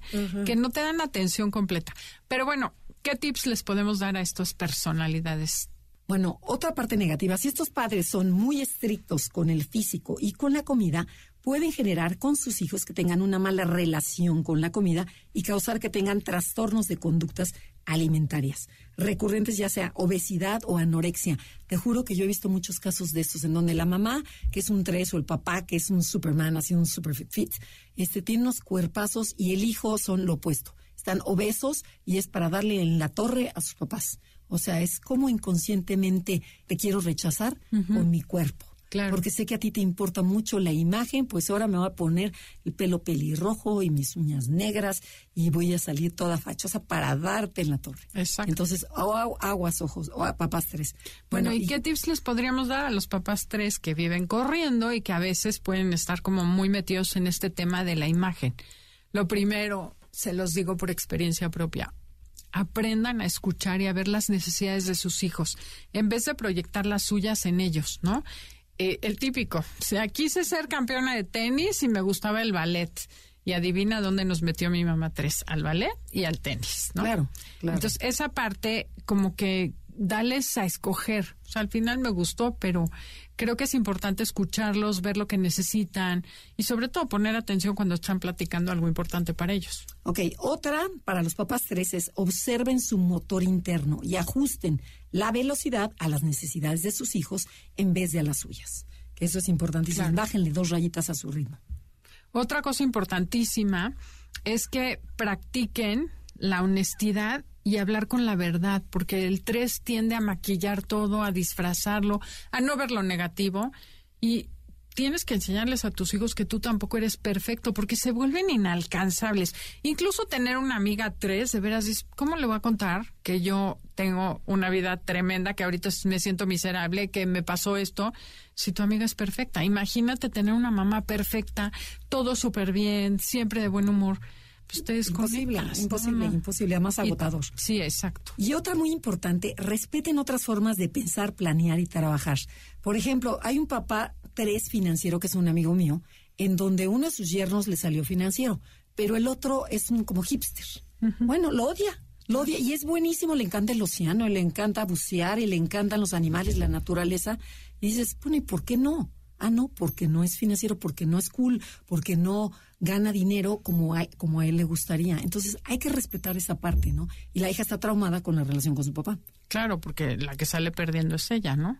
que no te dan atención completa. Pero bueno, ¿qué tips les podemos dar a estas personalidades? Bueno, otra parte negativa, si estos padres son muy estrictos con el físico y con la comida, pueden generar con sus hijos que tengan una mala relación con la comida y causar que tengan trastornos de conductas alimentarias, recurrentes ya sea obesidad o anorexia. Te juro que yo he visto muchos casos de estos en donde la mamá, que es un tres, o el papá, que es un superman, así un super fit, este, tiene unos cuerpazos y el hijo son lo opuesto. Están obesos y es para darle en la torre a sus papás. O sea, es como inconscientemente te quiero rechazar con mi cuerpo. Porque sé que a ti te importa mucho la imagen, pues ahora me voy a poner el pelo pelirrojo y mis uñas negras y voy a salir toda fachosa para darte en la torre. Exacto. Entonces, aguas ojos, o a papás tres. Bueno, ¿y, qué tips les podríamos dar a los papás tres que viven corriendo y que a veces pueden estar como muy metidos en este tema de la imagen? Lo primero, se los digo por experiencia propia, aprendan a escuchar y a ver las necesidades de sus hijos, en vez de proyectar las suyas en ellos, ¿no? Eh, el típico. O sea, quise ser campeona de tenis y me gustaba el ballet. Y adivina dónde nos metió mi mamá tres, al ballet y al tenis, ¿no? Claro, claro. Entonces, esa parte como que dales a escoger. O sea, al final me gustó, pero creo que es importante escucharlos, ver lo que necesitan y sobre todo poner atención cuando están platicando algo importante para ellos. Ok, otra para los papás tres es observen su motor interno y ajusten la velocidad a las necesidades de sus hijos en vez de a las suyas. Que eso es importantísimo. Bájenle dos rayitas a su ritmo. Otra cosa importantísima es que practiquen la honestidad y hablar con la verdad, porque el 3 tiende a maquillar todo, a disfrazarlo, a no ver lo negativo y tienes que enseñarles a tus hijos que tú tampoco eres perfecto porque se vuelven inalcanzables. Incluso tener una amiga 3, de veras, ¿cómo le voy a contar que yo tengo una vida tremenda, que ahorita me siento miserable, que me pasó esto? Si tu amiga es perfecta, imagínate tener una mamá perfecta, todo súper bien, siempre de buen humor ustedes imposible, imposible, imposible, más agotador. sí, exacto. Y otra muy importante, respeten otras formas de pensar, planear y trabajar. Por ejemplo, hay un papá tres financiero que es un amigo mío, en donde uno de sus yernos le salió financiero, pero el otro es un como hipster. Bueno, lo odia. Lo odia y es buenísimo, le encanta el océano, le encanta bucear y le encantan los animales, la naturaleza. Y dices, bueno, ¿y por qué no? Ah, no, porque no es financiero, porque no es cool, porque no gana dinero como a, como a él le gustaría. Entonces hay que respetar esa parte, ¿no? Y la hija está traumada con la relación con su papá. Claro, porque la que sale perdiendo es ella, ¿no?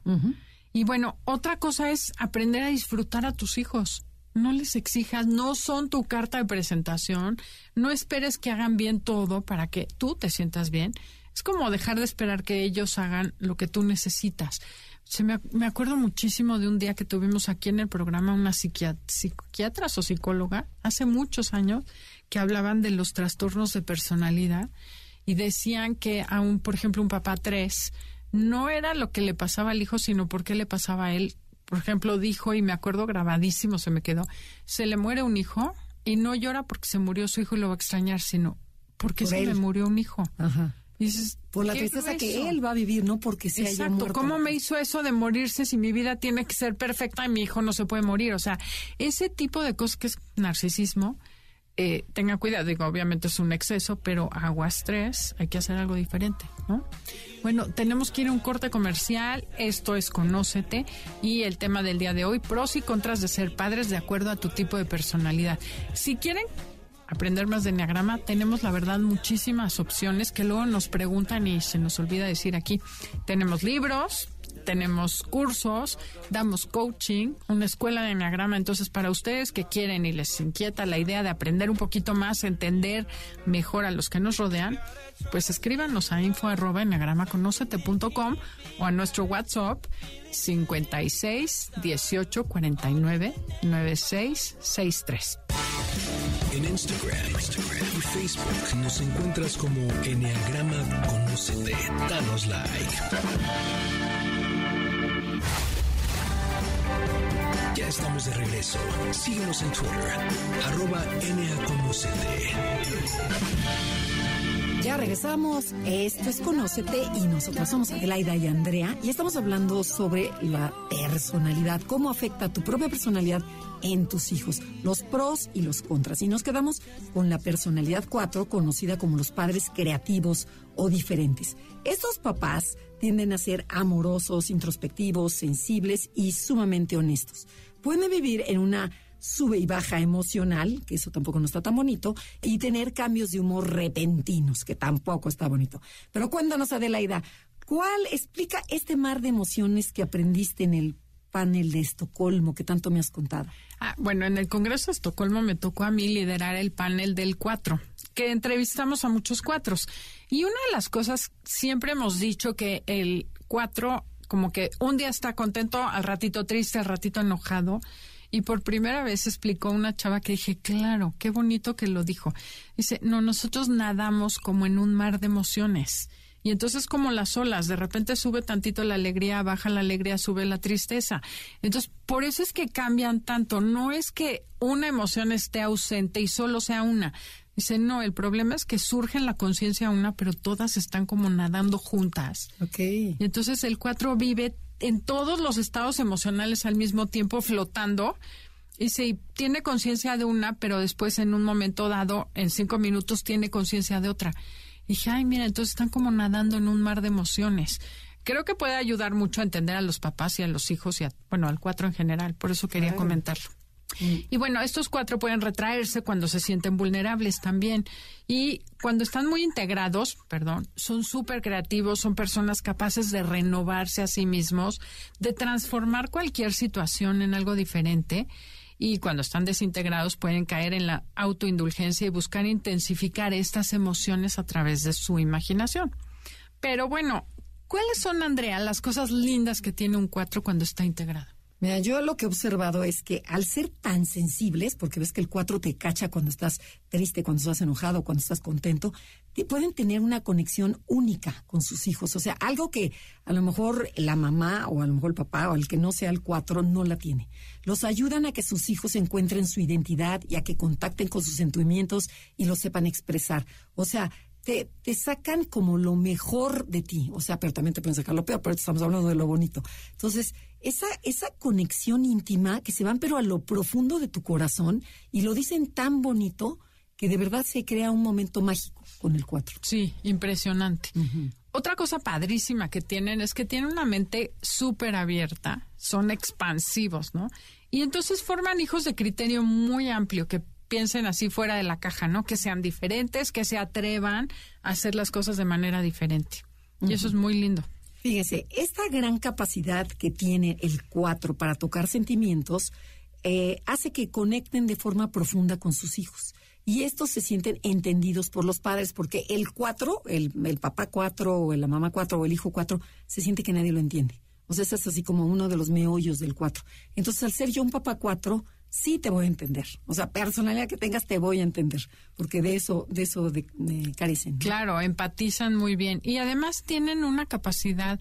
Y bueno, otra cosa es aprender a disfrutar a tus hijos. No les exijas, no son tu carta de presentación, no esperes que hagan bien todo para que tú te sientas bien. Es como dejar de esperar que ellos hagan lo que tú necesitas. Se me, me, acuerdo muchísimo de un día que tuvimos aquí en el programa una psiquiatra, o psicóloga, hace muchos años, que hablaban de los trastornos de personalidad y decían que a un, por ejemplo, un papá tres, no era lo que le pasaba al hijo, sino por qué le pasaba a él. Por ejemplo, dijo, y me acuerdo grabadísimo, se me quedó, se le muere un hijo y no llora porque se murió su hijo y lo va a extrañar, sino porque se le murió un hijo. Ajá por la tristeza que él va a vivir, no porque sea Exacto. ¿Cómo me hizo eso de morirse si mi vida tiene que ser perfecta y mi hijo no se puede morir? O sea, ese tipo de cosas que es narcisismo, eh, tenga cuidado. Digo, obviamente es un exceso, pero aguas tres, hay que hacer algo diferente, ¿no? Bueno, tenemos que ir a un corte comercial. Esto es Conócete y el tema del día de hoy, pros y contras de ser padres de acuerdo a tu tipo de personalidad. Si quieren aprender más de Enneagrama, tenemos la verdad muchísimas opciones que luego nos preguntan y se nos olvida decir aquí. Tenemos libros, tenemos cursos, damos coaching, una escuela de enneagrama. Entonces, para ustedes que quieren y les inquieta la idea de aprender un poquito más, entender mejor a los que nos rodean, pues escríbanos a info arroba o a nuestro WhatsApp 56 18 49 96 63. En Instagram, Instagram y Facebook nos encuentras como Enneagrama Conocete. Danos like. Ya estamos de regreso. Síguenos en Twitter, arroba ya regresamos. Esto es Conócete y nosotros somos Adelaida y Andrea y estamos hablando sobre la personalidad, cómo afecta tu propia personalidad en tus hijos, los pros y los contras. Y nos quedamos con la personalidad 4, conocida como los padres creativos o diferentes. Estos papás tienden a ser amorosos, introspectivos, sensibles y sumamente honestos. Pueden vivir en una sube y baja emocional, que eso tampoco no está tan bonito, y tener cambios de humor repentinos, que tampoco está bonito. Pero cuéntanos, Adelaida, ¿cuál explica este mar de emociones que aprendiste en el panel de Estocolmo que tanto me has contado? Ah, bueno, en el Congreso de Estocolmo me tocó a mí liderar el panel del cuatro, que entrevistamos a muchos cuatros. Y una de las cosas, siempre hemos dicho que el cuatro, como que un día está contento, al ratito triste, al ratito enojado. Y por primera vez explicó una chava que dije, claro, qué bonito que lo dijo. Dice, no, nosotros nadamos como en un mar de emociones. Y entonces como las olas, de repente sube tantito la alegría, baja la alegría, sube la tristeza. Entonces, por eso es que cambian tanto. No es que una emoción esté ausente y solo sea una. Dice, no, el problema es que surge en la conciencia una, pero todas están como nadando juntas. Ok. Y entonces el cuatro vive en todos los estados emocionales al mismo tiempo flotando. Y si tiene conciencia de una, pero después en un momento dado, en cinco minutos, tiene conciencia de otra. Y dije, ay, mira, entonces están como nadando en un mar de emociones. Creo que puede ayudar mucho a entender a los papás y a los hijos y a, bueno, al cuatro en general. Por eso quería comentarlo. Mm. Y bueno, estos cuatro pueden retraerse cuando se sienten vulnerables también. Y cuando están muy integrados, perdón, son súper creativos, son personas capaces de renovarse a sí mismos, de transformar cualquier situación en algo diferente. Y cuando están desintegrados pueden caer en la autoindulgencia y buscar intensificar estas emociones a través de su imaginación. Pero bueno, ¿cuáles son, Andrea, las cosas lindas que tiene un cuatro cuando está integrado? Mira, yo lo que he observado es que al ser tan sensibles, porque ves que el 4 te cacha cuando estás triste, cuando estás enojado, cuando estás contento, pueden tener una conexión única con sus hijos. O sea, algo que a lo mejor la mamá o a lo mejor el papá o el que no sea el 4 no la tiene. Los ayudan a que sus hijos encuentren su identidad y a que contacten con sus sentimientos y los sepan expresar. O sea, te, te, sacan como lo mejor de ti. O sea, pero también te pueden sacar lo peor, pero estamos hablando de lo bonito. Entonces, esa, esa conexión íntima que se van pero a lo profundo de tu corazón y lo dicen tan bonito que de verdad se crea un momento mágico con el cuatro. Sí, impresionante. Otra cosa padrísima que tienen es que tienen una mente súper abierta, son expansivos, ¿no? Y entonces forman hijos de criterio muy amplio que piensen así fuera de la caja, ¿no? Que sean diferentes, que se atrevan a hacer las cosas de manera diferente. Y eso es muy lindo. Fíjese, esta gran capacidad que tiene el 4 para tocar sentimientos eh, hace que conecten de forma profunda con sus hijos. Y estos se sienten entendidos por los padres, porque el 4, el, el papá 4 o la mamá 4 o el hijo 4, se siente que nadie lo entiende. O sea, es así como uno de los meollos del 4. Entonces, al ser yo un papá 4, sí te voy a entender. O sea, personalidad que tengas te voy a entender, porque de eso, de eso de, carecen. Claro, empatizan muy bien y además tienen una capacidad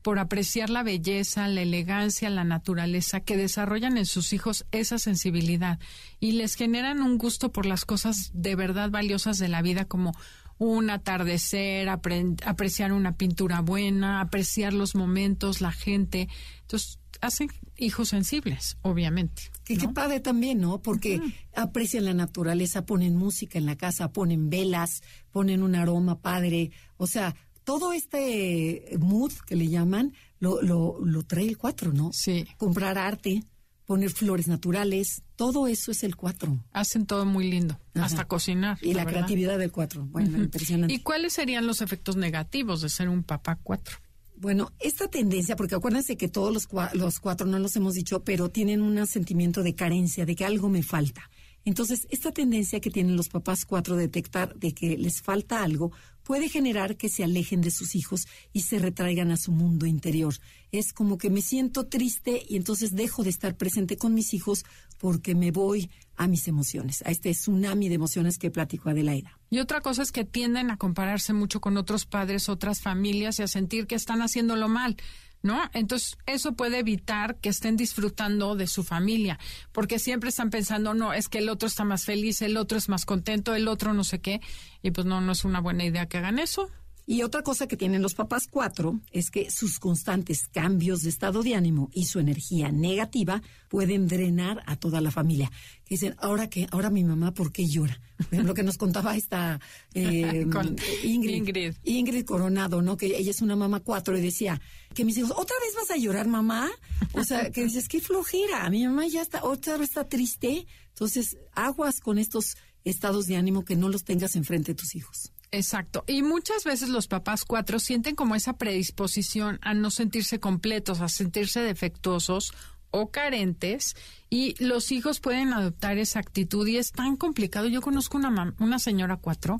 por apreciar la belleza, la elegancia, la naturaleza, que desarrollan en sus hijos esa sensibilidad y les generan un gusto por las cosas de verdad valiosas de la vida como un atardecer, apreciar una pintura buena, apreciar los momentos, la gente. Entonces, hacen hijos sensibles, obviamente. Que qué padre también, ¿no? Porque aprecian la naturaleza, ponen música en la casa, ponen velas, ponen un aroma padre. O sea, todo este mood que le llaman lo, lo, lo trae el cuatro, ¿no? Sí. Comprar arte, poner flores naturales, todo eso es el cuatro. Hacen todo muy lindo, hasta cocinar. Y la, creatividad del cuatro, bueno, impresionante. ¿Y cuáles serían los efectos negativos de ser un papá cuatro? Bueno, esta tendencia, porque acuérdense que todos los, los cuatro, no los hemos dicho, pero tienen un sentimiento de carencia, de que algo me falta. Entonces, esta tendencia que tienen los papás cuatro de detectar de que les falta algo puede generar que se alejen de sus hijos y se retraigan a su mundo interior. Es como que me siento triste y entonces dejo de estar presente con mis hijos porque me voy a mis emociones, a este tsunami de emociones que platico Adelaida. Y otra cosa es que tienden a compararse mucho con otros padres, otras familias y a sentir que están haciéndolo mal. ¿No? Entonces, eso puede evitar que estén disfrutando de su familia, porque siempre están pensando, no, es que el otro está más feliz, el otro es más contento, el otro no sé qué, y pues no, no es una buena idea que hagan eso. Y otra cosa que tienen los papás cuatro es que sus constantes cambios de estado de ánimo y su energía negativa pueden drenar a toda la familia. Que dicen, ahora que, ahora mi mamá, ¿por qué llora? Lo que nos contaba esta eh, Ingrid, Ingrid, Coronado, ¿no? Que ella es una mamá cuatro y decía que mis hijos, ¿otra vez vas a llorar, mamá? O sea, que dices, qué flojera, mi mamá ya está, otra vez está triste. Entonces, aguas con estos estados de ánimo que no los tengas enfrente de tus hijos. Exacto. Y muchas veces los papás cuatro sienten como esa predisposición a no sentirse completos, a sentirse defectuosos o carentes y los hijos pueden adoptar esa actitud y es tan complicado. Yo conozco una, una señora cuatro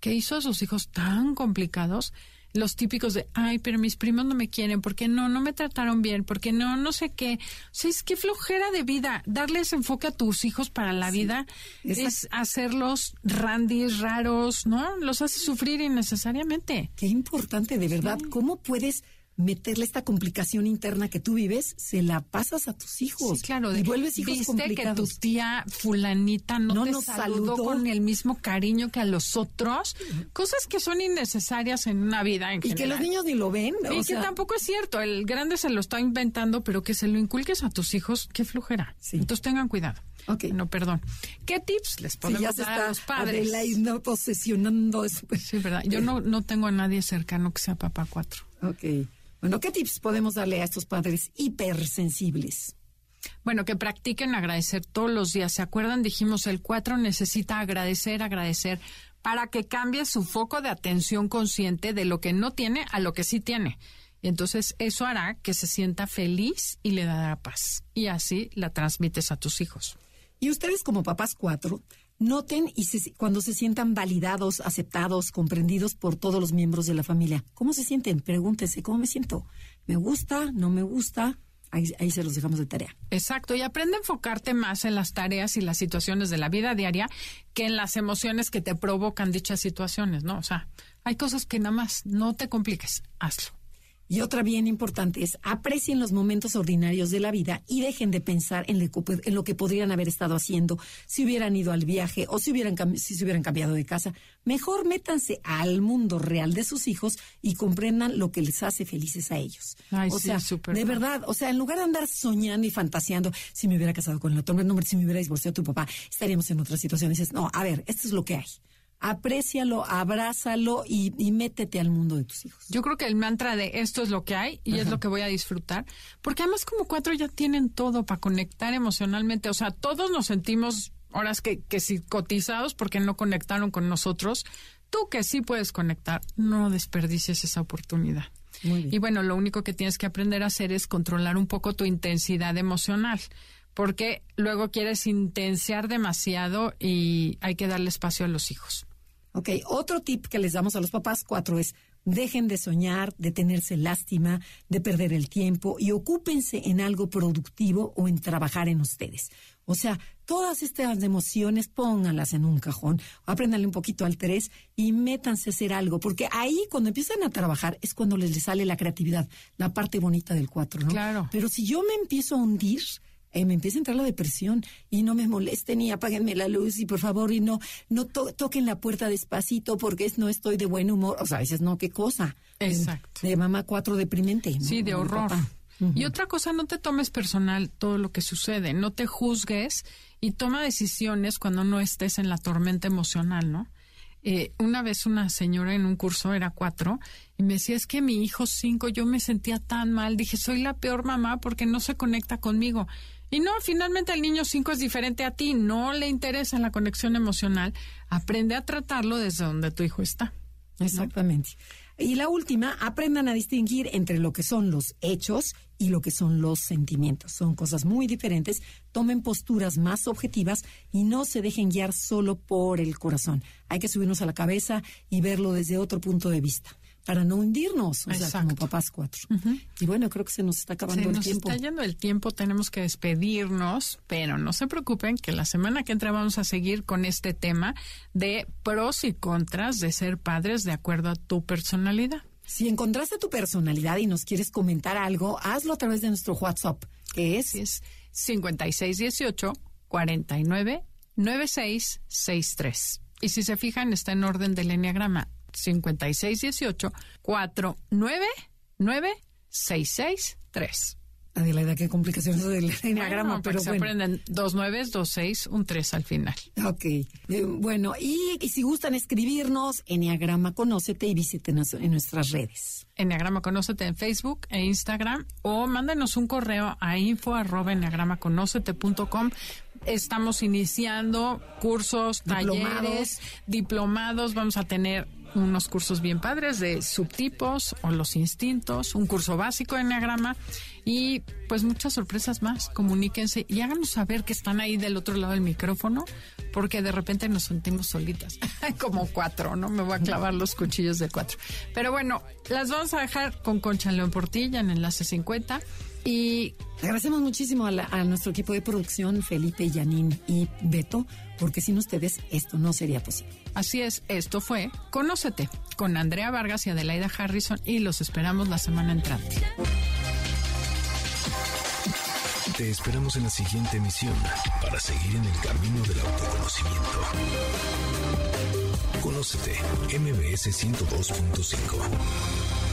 que hizo a sus hijos tan complicados los típicos de, ay, pero mis primos no me quieren, porque no, no me trataron bien, porque no, no sé qué. O sea, es que flojera de vida. Darles enfoque a tus hijos para la vida es hacerlos randis, raros, ¿no? Los hace sufrir innecesariamente. Qué importante, de verdad. ¿Cómo puedes meterle esta complicación interna que tú vives, se la pasas a tus hijos. Sí, claro. Y vuelves hijos ¿Viste que tu tía fulanita no, te saludó, con el mismo cariño que a los otros? Cosas que son innecesarias en una vida en y que los niños ni lo ven. Y que tampoco es cierto. El grande se lo está inventando, pero que se lo inculques a tus hijos, qué flujera. Entonces tengan cuidado. No, perdón. ¿Qué tips les podemos dar a los padres? no posesionando después. Sí, verdad. Yo no, no tengo a nadie cercano que sea papá cuatro. Ok. Bueno, ¿qué tips podemos darle a estos padres hipersensibles? Bueno, que practiquen agradecer todos los días. ¿Se acuerdan? Dijimos, el cuatro necesita agradecer, agradecer, para que cambie su foco de atención consciente de lo que no tiene a lo que sí tiene. Y entonces eso hará que se sienta feliz y le dará paz. Y así la transmites a tus hijos. Y ustedes como papás cuatro, Noten y cuando se sientan validados, aceptados, comprendidos por todos los miembros de la familia. ¿Cómo se sienten? Pregúntense, ¿cómo me siento? ¿Me gusta? ¿No me gusta? Ahí, ahí, se los dejamos de tarea. Exacto, y aprende a enfocarte más en las tareas y las situaciones de la vida diaria que en las emociones que te provocan dichas situaciones, ¿no? O sea, hay cosas que nada más no te compliques, hazlo. Y otra bien importante es aprecien los momentos ordinarios de la vida y dejen de pensar en, lo que podrían haber estado haciendo si hubieran ido al viaje o si, hubieran, si se hubieran cambiado de casa. Mejor métanse al mundo real de sus hijos y comprendan lo que les hace felices a ellos. o sea, de verdad, o sea, en lugar de andar soñando y fantaseando, si me hubiera casado con el otro hombre, si me hubiera divorciado tu papá, estaríamos en otra situación. dices, no, a ver, esto es lo que hay aprécialo, abrázalo y, métete al mundo de tus hijos. Yo creo que el mantra de esto es lo que hay y es lo que voy a disfrutar, porque además como cuatro ya tienen todo para conectar emocionalmente, o sea, todos nos sentimos horas que, que si cotizados porque no conectaron con nosotros, tú que sí puedes conectar, no desperdicies esa oportunidad. Y bueno, lo único que tienes que aprender a hacer es controlar un poco tu intensidad emocional porque luego quieres intensiar demasiado y hay que darle espacio a los hijos. Ok, otro tip que les damos a los papás cuatro es dejen de soñar, de tenerse lástima, de perder el tiempo y ocúpense en algo productivo o en trabajar en ustedes. O sea, todas estas emociones pónganlas en un cajón, apréndanle un poquito al tres y métanse a hacer algo, porque ahí cuando empiezan a trabajar es cuando les, sale la creatividad, la parte bonita del cuatro, ¿no? Claro. Pero si yo me empiezo a hundir, eh, me empieza a entrar la depresión y no me molesten y apáguenme la luz y por favor y no no toquen la puerta despacito porque es, no estoy de buen humor. O sea, a veces no, qué cosa. Exacto. De, mamá cuatro deprimente. Sí, de horror. Y otra cosa, no te tomes personal todo lo que sucede, no te juzgues y toma decisiones cuando no estés en la tormenta emocional, ¿no? Eh, una vez una señora en un curso, era cuatro, y me decía, es que mi hijo cinco, yo me sentía tan mal, dije, soy la peor mamá porque no se conecta conmigo. Y no, finalmente el niño 5 es diferente a ti, no le interesa la conexión emocional. Aprende a tratarlo desde donde tu hijo está. Exactamente. Y la última, aprendan a distinguir entre lo que son los hechos y lo que son los sentimientos. Son cosas muy diferentes. Tomen posturas más objetivas y no se dejen guiar solo por el corazón. Hay que subirnos a la cabeza y verlo desde otro punto de vista para no hundirnos, o sea, como papás cuatro. Y bueno, creo que se nos está acabando el tiempo. Se está yendo el tiempo, tenemos que despedirnos, pero no se preocupen que la semana que entra vamos a seguir con este tema de pros y contras de ser padres de acuerdo a tu personalidad. Si encontraste tu personalidad y nos quieres comentar algo, hazlo a través de nuestro WhatsApp, que es, es 5618 49 9663. Y si se fijan, está en orden del enneagrama 5618 499 663. Adelaida, qué complicaciones del enneagrama, bueno, pero se aprenden dos nueves, dos seis, un tres al final. Ok, eh, bueno, y, si gustan escribirnos, Enneagrama Conócete y visítenos en nuestras redes. Enneagrama Conócete en Facebook e Instagram o mándenos un correo a info arroba Estamos iniciando cursos, talleres, diplomados, vamos a tener unos cursos bien padres de subtipos o los instintos, un curso básico de enneagrama y pues muchas sorpresas más. Comuníquense y háganos saber que están ahí del otro lado del micrófono porque de repente nos sentimos solitas, como cuatro, ¿no? Me voy a clavar los cuchillos de cuatro. Pero bueno, las vamos a dejar con Concha León Portilla en Enlace 50 y agradecemos muchísimo a, nuestro equipo de producción, Felipe, Yanin y Beto, porque sin ustedes esto no sería posible. Así es, esto fue Conócete con Andrea Vargas y Adelaida Harrison y los esperamos la semana entrante. Te esperamos en la siguiente emisión para seguir en el camino del autoconocimiento. Conócete, MBS 102.5.